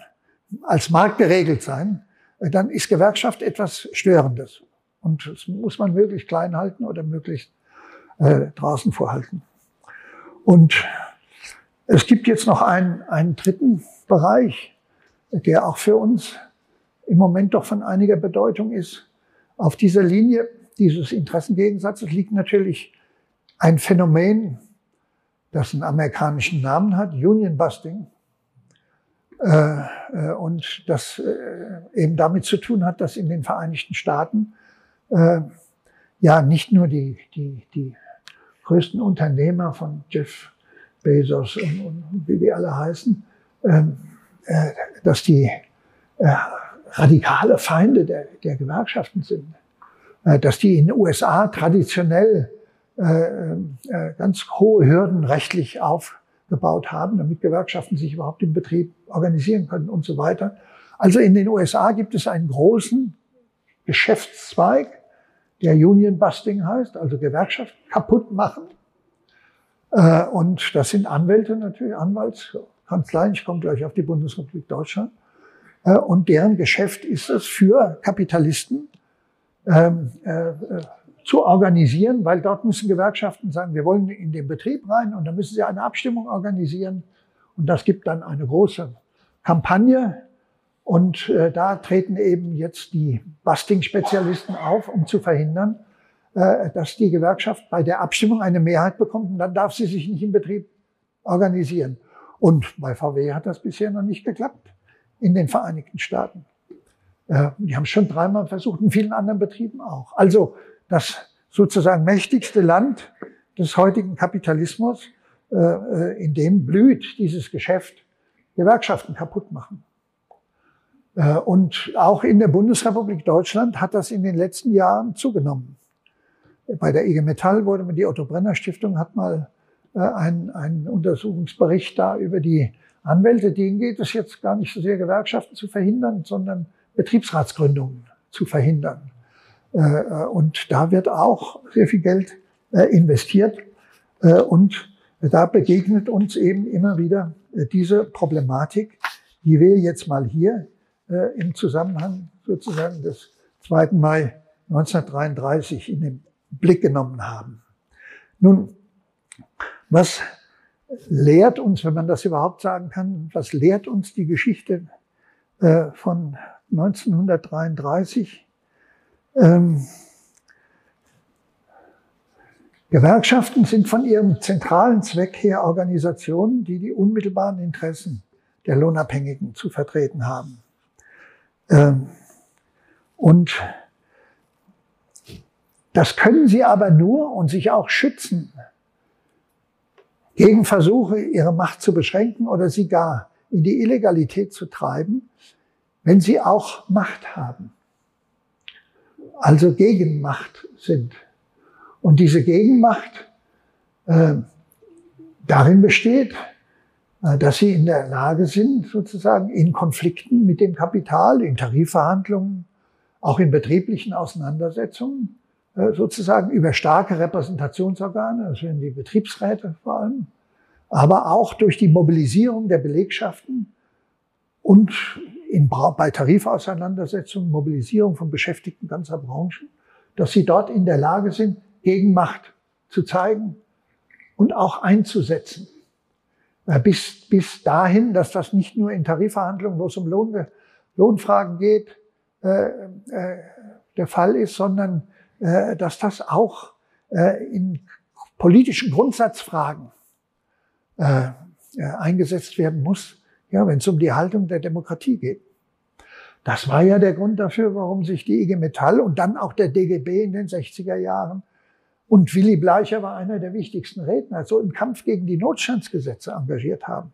als Markt geregelt sein, dann ist Gewerkschaft etwas Störendes. Und das muss man möglichst klein halten oder möglichst äh, draußen vorhalten. Und es gibt jetzt noch einen, einen dritten Bereich, der auch für uns im Moment doch von einiger Bedeutung ist. Auf dieser Linie dieses Interessengegensatzes liegt natürlich ein Phänomen, das einen amerikanischen Namen hat, Union Busting, und das äh, eben damit zu tun hat, dass in den Vereinigten Staaten ja nicht nur die, die, die größten Unternehmer von Jeff Bezos und, und wie die alle heißen, ähm, dass die radikale Feinde der, der Gewerkschaften sind. Äh, dass die in den USA traditionell äh, äh, ganz hohe Hürden rechtlich aufgebaut haben, damit Gewerkschaften sich überhaupt im Betrieb organisieren können und so weiter. Also in den USA gibt es einen großen Geschäftszweig, der Union Busting heißt, also Gewerkschaft kaputt machen. Und das sind Anwälte natürlich, Anwaltskanzleien, ich komme gleich auf die Bundesrepublik Deutschland. Äh, und deren Geschäft ist es für Kapitalisten ähm, äh, zu organisieren, weil dort müssen Gewerkschaften sagen, wir wollen in den Betrieb rein und dann müssen sie eine Abstimmung organisieren und das gibt dann eine große Kampagne und äh, da treten eben jetzt die Busting-Spezialisten auf, um zu verhindern, äh, dass die Gewerkschaft bei der Abstimmung eine Mehrheit bekommt und dann darf sie sich nicht im Betrieb organisieren. Und bei VW hat das bisher noch nicht geklappt in den Vereinigten Staaten. Äh, die haben es schon dreimal versucht, in vielen anderen Betrieben auch. Also das sozusagen mächtigste Land des heutigen Kapitalismus, äh, äh, in dem blüht dieses Geschäft, Gewerkschaften kaputt machen. Und auch in der Bundesrepublik Deutschland hat das in den letzten Jahren zugenommen. Bei der IG Metall wurde die Otto Brenner Stiftung hat mal einen, einen Untersuchungsbericht da über die Anwälte, denen geht es jetzt gar nicht so sehr, Gewerkschaften zu verhindern, sondern Betriebsratsgründungen zu verhindern. Äh, äh, und da wird auch sehr viel Geld äh, investiert. Und da begegnet uns eben immer wieder diese Problematik, die wir jetzt mal hier im Zusammenhang sozusagen des 2. Mai 1933 in dem Blick genommen haben. Nun, was lehrt uns, wenn man das überhaupt sagen kann, was lehrt uns die Geschichte äh, von 1933? Ähm, Gewerkschaften sind von ihrem zentralen Zweck her Organisationen, die die unmittelbaren Interessen der Lohnabhängigen zu vertreten haben. Ähm, und das können sie aber nur und sich auch schützen gegen Versuche, ihre Macht zu beschränken oder sie gar in die Illegalität zu treiben, wenn sie auch Macht haben. Also Gegenmacht sind. Und diese Gegenmacht äh, darin besteht, äh, dass sie in der Lage sind, sozusagen in Konflikten mit dem Kapital, in Tarifverhandlungen, auch in betrieblichen Auseinandersetzungen, äh, sozusagen über starke Repräsentationsorgane, das wären die Betriebsräte vor allem, aber auch durch die Mobilisierung der Belegschaften und in, bei Tarifauseinandersetzungen, Mobilisierung von Beschäftigten ganzer Branchen, dass sie dort in der Lage sind, Gegenmacht zu zeigen und auch einzusetzen. Äh, bis, bis dahin, dass das nicht nur in Tarifverhandlungen, wo es um Lohn, Lohnfragen geht, äh, äh, der Fall ist, sondern äh, dass das auch äh, in politischen Grundsatzfragen äh, äh, eingesetzt werden muss, ja, wenn es um die Haltung der Demokratie geht. Das war ja der Grund dafür, warum sich die IG Metall und dann auch der DGB in den 60er Jahren und Willy Bleicher war einer der wichtigsten Redner, so im Kampf gegen die Notstandsgesetze engagiert haben.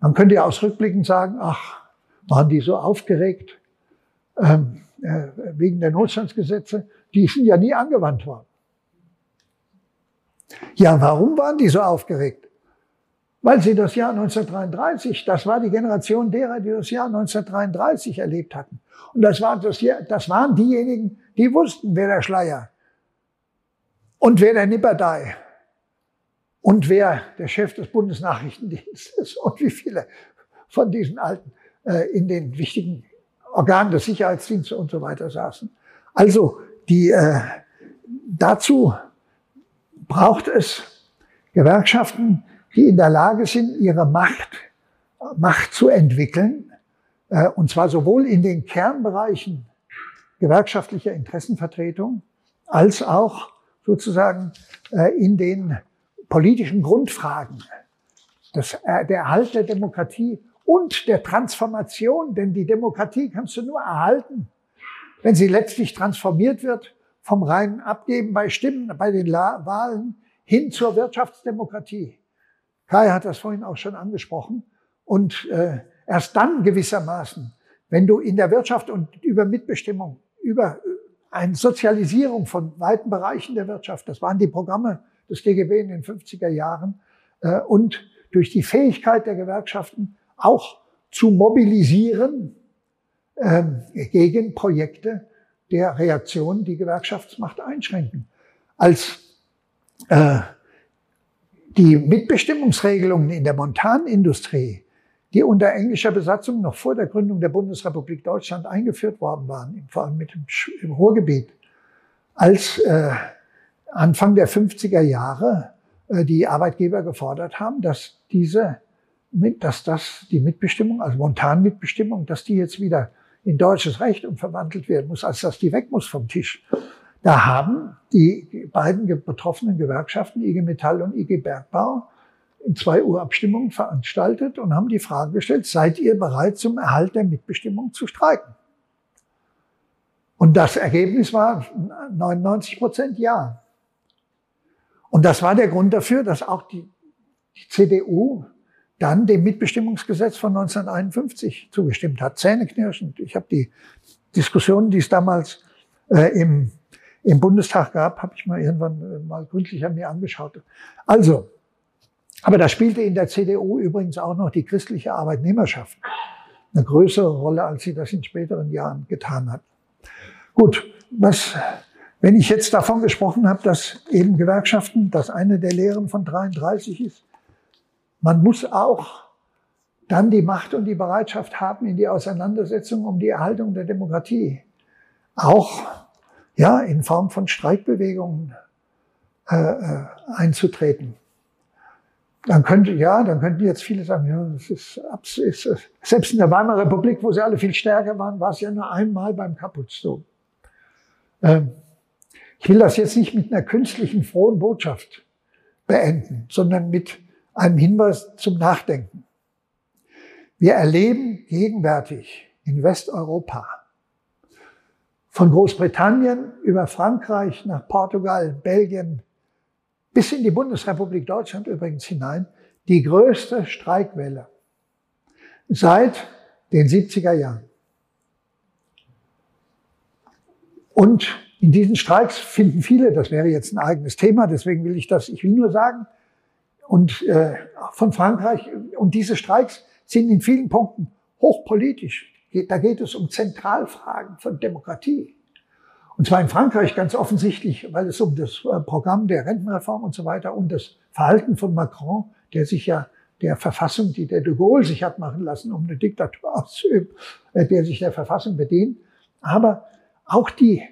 Man könnte ja ausrückblickend sagen, ach, waren die so aufgeregt ähm, äh, wegen der Notstandsgesetze, die sind ja nie angewandt worden. Ja, warum waren die so aufgeregt? Weil sie das Jahr 1933, das war die Generation derer, die das Jahr 1933 erlebt hatten. Und das, war das, das waren diejenigen, die wussten, wer der Schleier und wer der Nipperdei und wer der Chef des Bundesnachrichtendienstes und wie viele von diesen Alten äh, in den wichtigen Organen des Sicherheitsdienstes und so weiter saßen. Also die, äh, dazu braucht es Gewerkschaften, die in der Lage sind, ihre Macht, Macht zu entwickeln, äh, und zwar sowohl in den Kernbereichen gewerkschaftlicher Interessenvertretung als auch sozusagen äh, in den politischen Grundfragen des, äh, der Erhalt der Demokratie und der Transformation, denn die Demokratie kannst du nur erhalten, wenn sie letztlich transformiert wird vom reinen Abgeben bei Stimmen, bei den Wahlen hin zur Wirtschaftsdemokratie. Kai hat das vorhin auch schon angesprochen. Und äh, erst dann gewissermaßen, wenn du in der Wirtschaft und über Mitbestimmung, über eine Sozialisierung von weiten Bereichen der Wirtschaft. Das waren die Programme des DGB in den 50er Jahren. Äh, und durch die Fähigkeit der Gewerkschaften auch zu mobilisieren ähm, gegen Projekte der Reaktion, die Gewerkschaftsmacht einschränken. Als äh, die Mitbestimmungsregelungen in der Montanindustrie die unter englischer Besatzung noch vor der Gründung der Bundesrepublik Deutschland eingeführt worden waren, vor allem mit dem, im Ruhrgebiet, als äh, Anfang der 50er Jahre äh, die Arbeitgeber gefordert haben, dass diese, dass das die Mitbestimmung, also Montanmitbestimmung, dass die jetzt wieder in deutsches Recht umverwandelt werden muss, als dass die weg muss vom Tisch. Da haben die beiden betroffenen Gewerkschaften, IG Metall und IG Bergbau, in zwei Uhr Abstimmungen veranstaltet und haben die Frage gestellt, seid ihr bereit zum Erhalt der Mitbestimmung zu streiken? Und das Ergebnis war 99 Prozent Ja. Und das war der Grund dafür, dass auch die, die CDU dann dem Mitbestimmungsgesetz von 1951 zugestimmt hat. Zähneknirschend. Ich habe die Diskussionen, die es damals äh, im, im Bundestag gab, habe ich mal irgendwann äh, mal gründlicher mir angeschaut. Also, aber da spielte in der CDU übrigens auch noch die christliche Arbeitnehmerschaft eine größere Rolle, als sie das in späteren Jahren getan hat. Gut, was, wenn ich jetzt davon gesprochen habe, dass eben Gewerkschaften, dass eine der Lehren von 33 ist, man muss auch dann die Macht und die Bereitschaft haben in die Auseinandersetzung um die Erhaltung der Demokratie. Auch ja, in Form von Streikbewegungen äh, äh, einzutreten. Dann könnte, ja, dann könnten jetzt viele sagen, ja, das ist, ist, selbst in der Weimarer Republik, wo sie alle viel stärker waren, war es ja nur einmal beim Kaput so. Ähm, ich will das jetzt nicht mit einer künstlichen frohen Botschaft beenden, sondern mit einem Hinweis zum Nachdenken. Wir erleben gegenwärtig in Westeuropa von Großbritannien über Frankreich nach Portugal, Belgien bis in die Bundesrepublik Deutschland übrigens hinein die größte Streikwelle seit den 70er Jahren. Und in diesen Streiks finden viele, das wäre jetzt ein eigenes Thema, deswegen will ich das, ich will nur sagen, und äh, von Frankreich, und diese Streiks sind in vielen Punkten hochpolitisch. Da geht es um Zentralfragen von Demokratie. Und zwar in Frankreich ganz offensichtlich, weil es um das äh, Programm der Rentenreform und so weiter und das Verhalten von Macron, der sich ja der Verfassung, die der de Gaulle sich hat machen lassen, um eine Diktatur auszuüben, äh, der sich der Verfassung bedient. Aber auch die,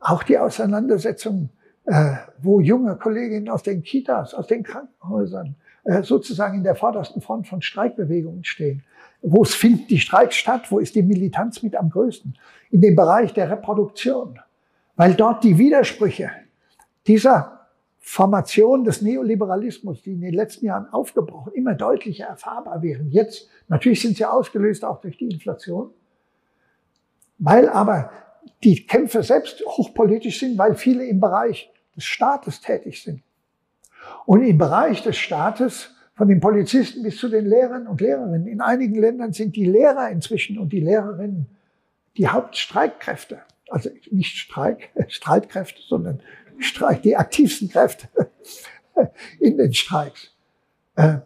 auch die Auseinandersetzung, äh, wo junge Kolleginnen aus den Kitas, aus den Krankenhäusern sozusagen in der vordersten Front von Streikbewegungen stehen. Wo finden die Streiks statt? Wo ist die Militanz mit am größten? In dem Bereich der Reproduktion weil dort die Widersprüche dieser Formation des Neoliberalismus, die in den letzten Jahren aufgebrochen, immer deutlicher erfahrbar wären. Jetzt, natürlich sind sie ausgelöst auch durch die Inflation, weil aber die Kämpfe selbst hochpolitisch sind, weil viele im Bereich des Staates tätig sind. Und im Bereich des Staates, von den Polizisten bis zu den Lehrern und Lehrerinnen, in einigen Ländern sind die Lehrer inzwischen und die Lehrerinnen die Hauptstreikkräfte also nicht Streik, Streitkräfte, sondern Streik, die aktivsten Kräfte in den Streiks. Äh,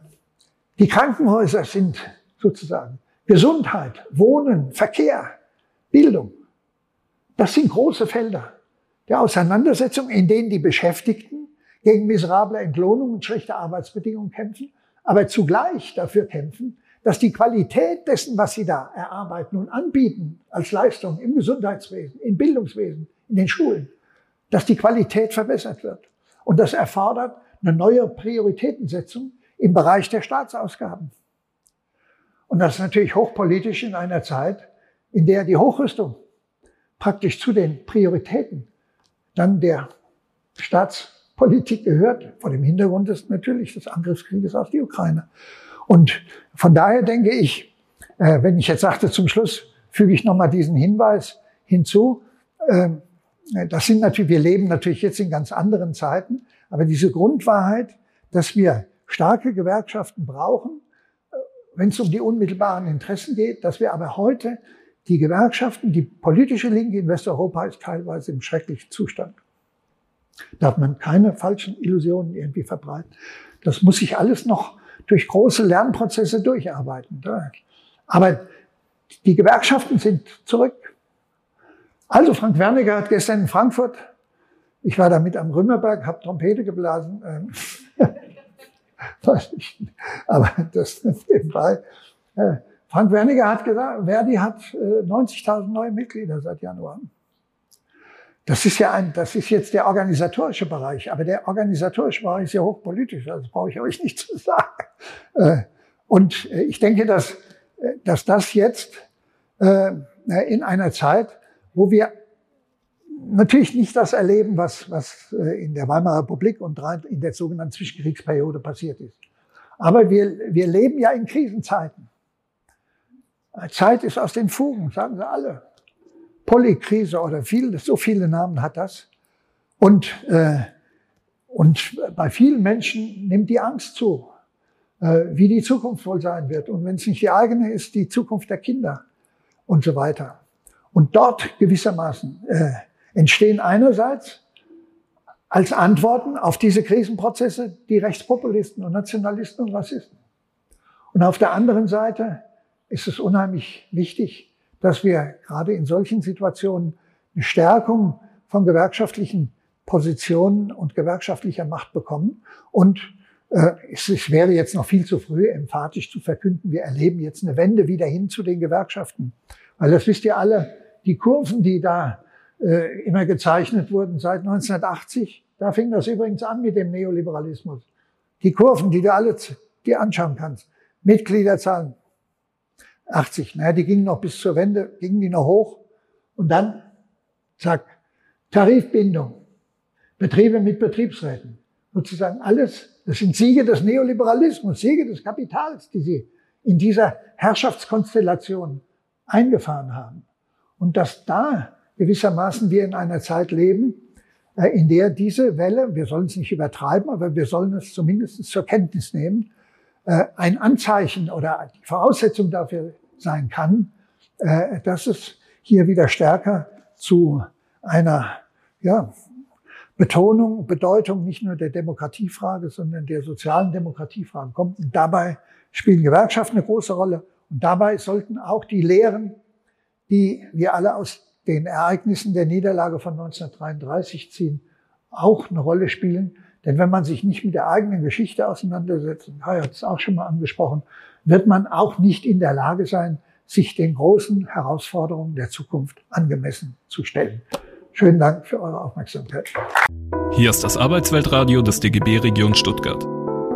die Krankenhäuser sind sozusagen Gesundheit, Wohnen, Verkehr, Bildung. Das sind große Felder der Auseinandersetzung, in denen die Beschäftigten gegen miserable Entlohnung und schlechte Arbeitsbedingungen kämpfen, aber zugleich dafür kämpfen, dass die Qualität dessen, was sie da erarbeiten und anbieten als Leistung im Gesundheitswesen, im Bildungswesen, in den Schulen, dass die Qualität verbessert wird. Und das erfordert eine neue Prioritätensetzung im Bereich der Staatsausgaben. Und das ist natürlich hochpolitisch in einer Zeit, in der die Hochrüstung praktisch zu den Prioritäten dann der Staatspolitik gehört, vor dem Hintergrund des natürlich des Angriffskrieges auf die Ukraine. Und von daher denke ich, äh, wenn ich jetzt sagte zum Schluss, füge ich nochmal diesen Hinweis hinzu. Äh, das sind natürlich, wir leben natürlich jetzt in ganz anderen Zeiten, aber diese Grundwahrheit, dass wir starke Gewerkschaften brauchen, äh, wenn es um die unmittelbaren Interessen geht, dass wir aber heute die Gewerkschaften, die politische Linke in Westeuropa ist teilweise im schrecklichen Zustand. Darf man keine falschen Illusionen irgendwie verbreiten. Das muss sich alles noch durch große Lernprozesse durcharbeiten. Aber die Gewerkschaften sind zurück. Also Frank Wernicke hat gestern in Frankfurt, ich war da mit am Römerberg, habe Trompete geblasen. Ähm, aber das nebenbei. Äh, Frank Wernicke hat gesagt, Verdi hat 90.000 äh, neue Mitglieder seit Januar. Das ist ja ein, das ist jetzt der organisatorische Bereich, aber der organisatorische Bereich ist ja hochpolitisch, das brauche ich euch nicht zu sagen. Äh, und äh, ich denke, dass, äh, dass das jetzt in einer Zeit, wo wir natürlich nicht das erleben, was, was in der Weimarer Republik und in der sogenannten Zwischenkriegsperiode passiert ist. Aber wir, wir leben ja in Krisenzeiten. Zeit ist aus den Fugen, sagen sie alle. Polykrise oder viel, so viele Namen hat das. Und, äh, und bei vielen Menschen nimmt die Angst zu, äh, wie die Zukunft wohl sein wird. Und wenn es nicht die eigene ist, die Zukunft der Kinder und so weiter. Und dort gewissermaßen äh, entstehen einerseits als Antworten auf diese Krisenprozesse die Rechtspopulisten und Nationalisten und Rassisten. Und auf der anderen Seite ist es unheimlich wichtig, dass wir gerade in solchen Situationen eine Stärkung von gewerkschaftlichen Positionen und gewerkschaftlicher Macht bekommen. Und äh, es, wäre jetzt noch viel zu früh, emphatisch zu verkünden, wir erleben jetzt eine Wende wieder hin zu den Gewerkschaften. Weil das wisst ihr alle, die Kurven, die da äh, immer gezeichnet wurden seit 1980. Da fing das übrigens an mit dem Neoliberalismus. Die Kurven, die du alle dir anschauen kannst. Mitgliederzahlen 80. Naja, die gingen noch bis zur Wende, gingen die noch hoch. Und dann, zack, Tarifbindung. Betriebe mit Betriebsräten. Sozusagen alles, das sind Siege des Neoliberalismus, Siege des Kapitals, die sie in dieser Herrschaftskonstellation eingefahren haben. Und dass da gewissermaßen wir in einer Zeit leben, äh, in der diese Welle, wir sollen es nicht übertreiben, aber wir sollen es zumindest zur Kenntnis nehmen, ein Anzeichen oder die Voraussetzung dafür sein kann, äh, dass es hier wieder stärker zu einer ja, Betonung, Bedeutung nicht nur der Demokratiefrage, sondern der sozialen Demokratiefrage kommt. Und dabei spielen Gewerkschaften eine große Rolle. Und dabei sollten auch die Lehren, die wir alle aus den Ereignissen der Niederlage von 1933 ziehen, auch eine Rolle spielen. Denn wenn man sich nicht mit der eigenen Geschichte auseinandersetzt, und hat es auch schon mal angesprochen, wird man auch nicht in der Lage sein, sich den großen Herausforderungen der Zukunft angemessen zu stellen. Schönen Dank für eure Aufmerksamkeit. Hier ist das Arbeitsweltradio des DGB Region Stuttgart.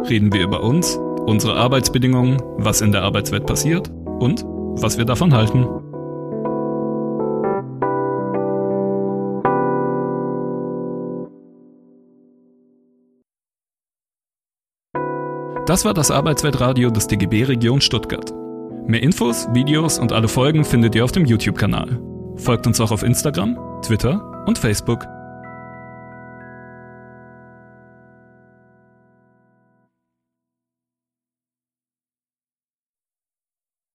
Reden wir über uns, unsere Arbeitsbedingungen, was in der Arbeitswelt passiert und was wir davon halten. Das war das Arbeitsweltradio des DGB Region Stuttgart. Mehr Infos, Videos und alle Folgen findet ihr auf dem YouTube-Kanal. Folgt uns auch auf Instagram, Twitter und Facebook.